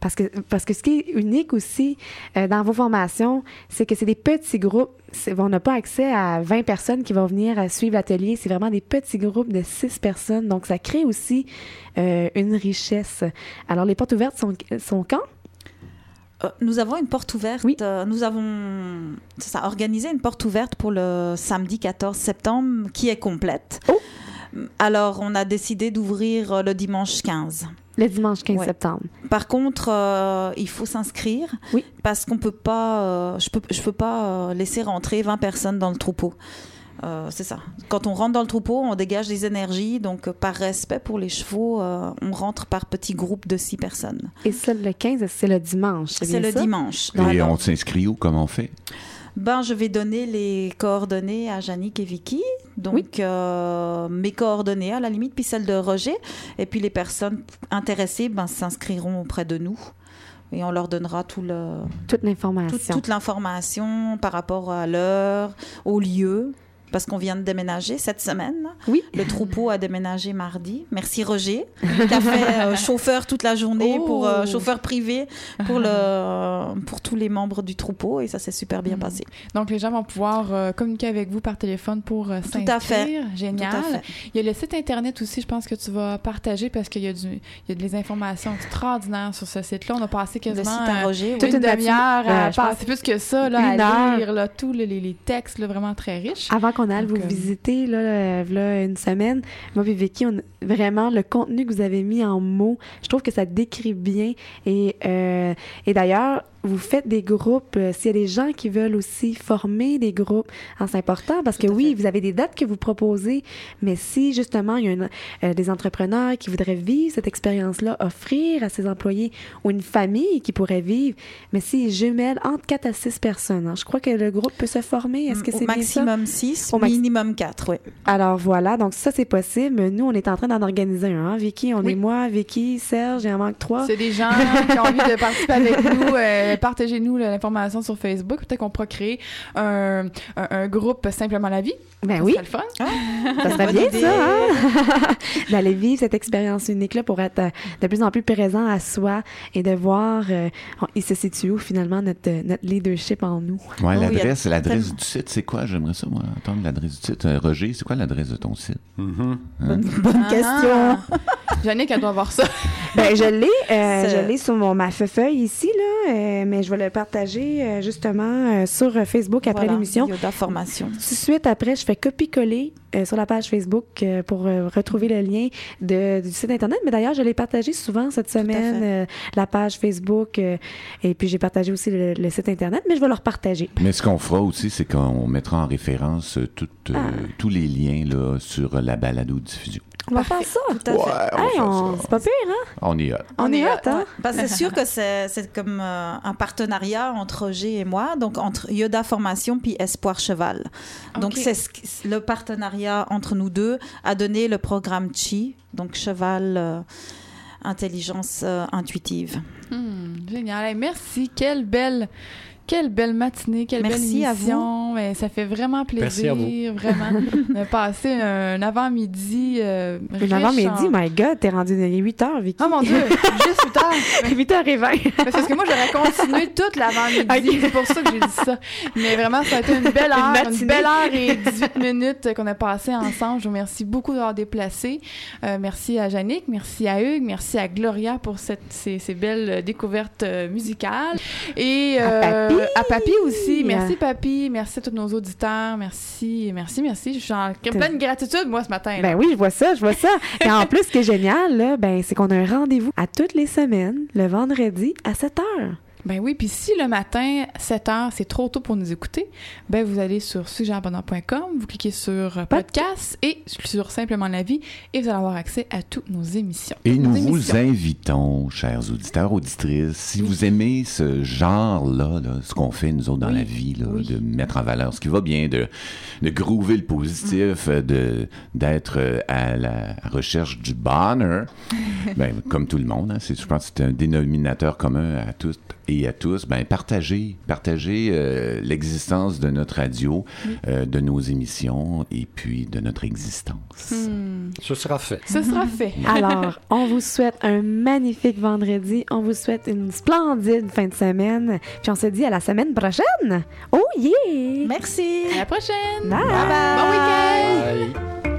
Parce que, parce que ce qui est unique aussi euh, dans vos formations, c'est que c'est des petits groupes. On n'a pas accès à 20 personnes qui vont venir euh, suivre l'atelier. C'est vraiment des petits groupes de 6 personnes. Donc, ça crée aussi euh, une richesse. Alors, les portes ouvertes sont, sont quand? Euh, Nous avons une porte ouverte. Oui. euh, nous avons ça, organisé une porte ouverte pour le samedi 14 septembre qui est complète. Oh. Alors, on a décidé d'ouvrir euh, le dimanche 15. Le dimanche 15 Ouais. septembre. Par contre, euh, il faut s'inscrire Oui. parce qu'on peut pas, euh, je peux, je peux pas laisser rentrer 20 personnes dans le troupeau. Euh, c'est ça. Quand on rentre dans le troupeau, on dégage des énergies. Donc, euh, par respect pour les chevaux, euh, on rentre par petits groupes de 6 personnes. Et ça, le 15, c'est le dimanche. C'est bien le ça? dimanche. Et Alors, on s'inscrit où? Comment on fait? Ben, je vais donner les coordonnées à Yannick et Vicky. Donc, Oui. euh, mes coordonnées à la limite, puis celles de Roger. Et puis, les personnes intéressées ben, s'inscriront auprès de nous. Et on leur donnera tout le, Toute tout- l'information. toute l'information par rapport à l'heure, au lieu. Parce qu'on vient de déménager cette semaine. Oui. Le troupeau a déménagé mardi. Merci Roger, [laughs] qui a fait euh, chauffeur toute la journée, Oh. pour euh, chauffeur privé pour, le, [laughs] pour tous les membres du troupeau. Et ça s'est super bien Mm. passé. Donc, les gens vont pouvoir euh, communiquer avec vous par téléphone pour euh, Tout à fait. s'inscrire. Génial. Tout à fait. Il y a le site Internet aussi, je pense que tu vas partager parce qu'il y a, du, il y a des informations extraordinaires sur ce site-là. On a passé Le quasiment site à Roger, toute oui. une une demi-heure à passer plus que ça, là, une à heure. lire là, tous les, les- les textes là, vraiment très riches. Avant qu'on vous euh, visiter, là, v'là une semaine, moi et Vicky, on, vraiment, le contenu que vous avez mis en mots, je trouve que ça décrit bien. Et, euh, et d'ailleurs, vous faites des groupes. euh, S'il y a des gens qui veulent aussi former des groupes, hein, c'est important parce Tout que oui, fait. vous avez des dates que vous proposez, mais si justement il y a une- euh, des entrepreneurs qui voudraient vivre cette expérience-là, offrir à ses employés ou une famille qui pourrait vivre, mais si jumelle entre 4 à 6 personnes, hein, je crois que le groupe peut se former. Est-ce que c'est maximum 6, Au minimum 4, oui. Alors voilà, donc ça c'est possible. Nous, on est en train d'en organiser un. hein. Vicky, on Oui. est moi, Vicky, Serge, il en manque trois. C'est des gens qui ont envie de participer avec [laughs] nous. euh, Partagez-nous l'information sur Facebook. Peut-être qu'on pourra créer un, un- un groupe Simplement la vie. Ben Ça oui, serait le fun. ça serait bien idée. ça, hein? [laughs] D'aller vivre cette expérience unique-là pour être euh, de plus en plus présent à soi et de voir euh, on- il se situe où finalement notre, euh, notre leadership en nous. Ouais, Oh, l'adresse, l'adresse du site, c'est quoi? J'aimerais ça, moi, entendre l'adresse du site. Euh, Roger, c'est quoi l'adresse de ton site? Mhm. Bonne, bonne question. Jannick, elle doit voir ça. Ben, je l'ai, euh, [laughs] je l'ai sur mon, ma feuille ici, là, euh, mais je vais le partager euh, justement euh, sur euh, Facebook après Voilà, l'émission. Yoda formation. Tout de suite après, je fais copier-coller sur la page Facebook pour retrouver le lien de- du site Internet. Mais d'ailleurs, je l'ai partagé souvent cette semaine, la page Facebook. et puis, j'ai partagé aussi le, le site Internet, mais je vais le repartager. Mais ce qu'on fera aussi, c'est qu'on mettra en référence euh, Ah. tous les liens là, sur la balado-diffusion. On va faire ça. Tout à fait. Ouais, on va Hey, faire on- ça. C'est pas pire, hein? On y hot. On, est hot, hein? Ouais. Parce que c'est sûr que c'est c'est comme euh, un partenariat entre Roger et moi, donc entre Yoda Formation puis Espoir Cheval. Donc Ok. c'est ce qui- le partenariat entre nous deux a donné le programme Chi, donc Cheval euh, Intelligence euh, Intuitive. Hmm, génial. Hey, merci. Quelle belle. Quelle belle matinée, quelle Merci belle à émission. Mais ça fait vraiment Merci à vous. plaisir, vraiment. On a passé un avant-midi euh, riche avant-midi, en- my God, t'es rendu il est 8 heures, Vicky. Oh mon Dieu, juste 8 heures. [laughs] 8 heures et 20. Mais Parce que moi, j'aurais continué toute l'avant-midi. [laughs] C'est pour ça que j'ai dit ça. Mais vraiment, ça a été une belle [laughs] heure, une, belle heure et 18 minutes qu'on a passé ensemble. Je vous remercie beaucoup d'avoir déplacé. Euh, merci à Yannick, merci à Hugues, merci à Gloria pour cette, ces, ces belles découvertes euh, musicales. Et À euh, Papy. à Papy aussi. Merci, Papy. Merci à tous nos auditeurs. Merci, merci, merci. Je suis en pleine gratitude, moi, ce matin. là. Ben oui, je vois ça, je vois ça. Et en [laughs] plus, ce qui est génial, là, ben, c'est qu'on a un rendez-vous à toutes les semaines, le vendredi, à 7 heures. Ben oui, puis si le matin, 7 heures, c'est trop tôt pour nous écouter, ben vous allez sur sujetabondant.com, vous cliquez sur euh, podcast et sur Simplement la vie et vous allez avoir accès à toutes nos émissions. Et nous vous invitons, chers auditeurs, auditrices, si vous aimez ce genre-là, là, ce qu'on fait, nous autres, dans Oui. la vie, là, Oui. de mettre en valeur ce qui va bien, de, de groover le Mm. positif, de, d'être euh, à la recherche du bonheur, [laughs] ben, comme tout le monde, hein, c'est, je pense que c'est un dénominateur commun à toutes et à tous, ben, partagez, partagez euh, l'existence de notre radio, euh, de nos émissions et puis de notre existence. Hmm. Ce sera fait. Ce sera fait. [laughs] Alors, on vous souhaite un magnifique vendredi. On vous souhaite une splendide fin de semaine. Puis on se dit à la semaine prochaine. Oh yeah! Merci. À la prochaine. Bye! Bon week-end. Bye.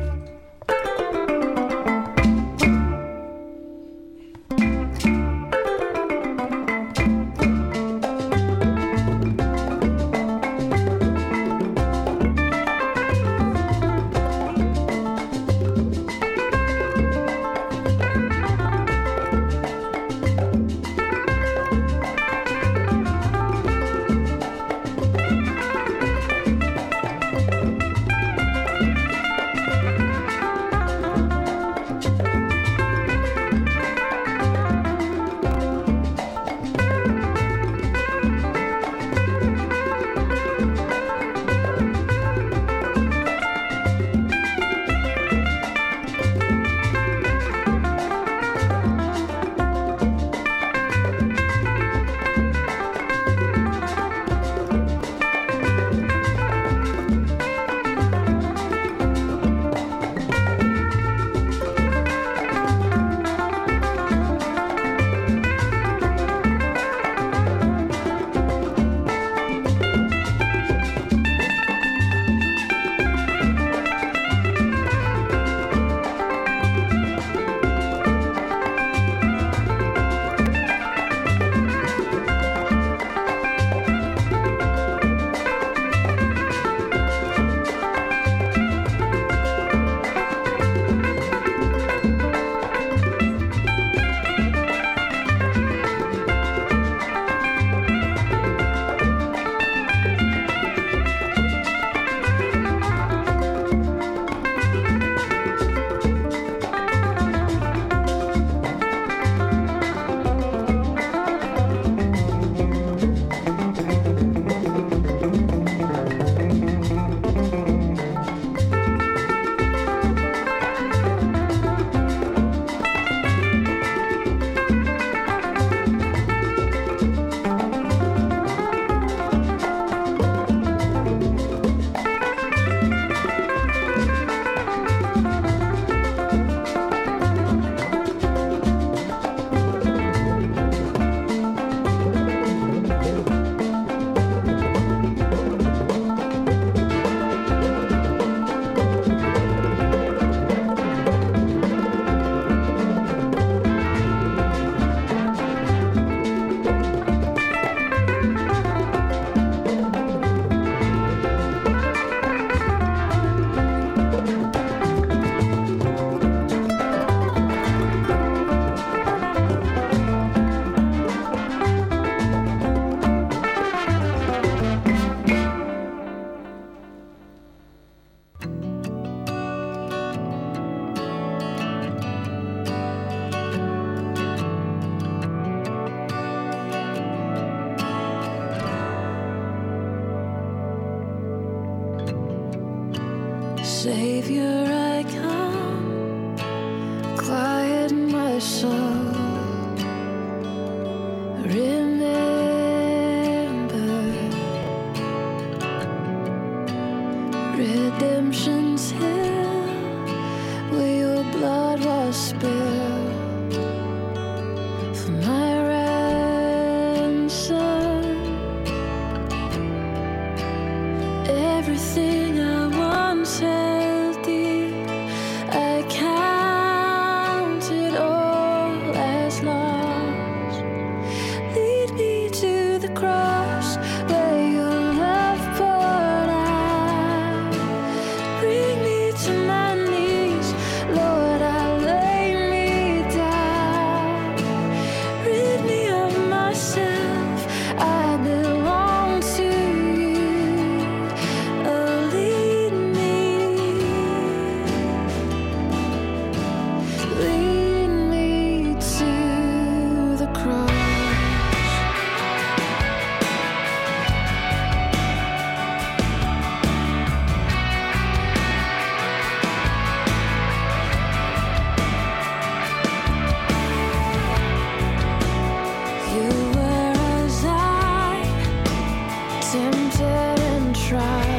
tempted and tried.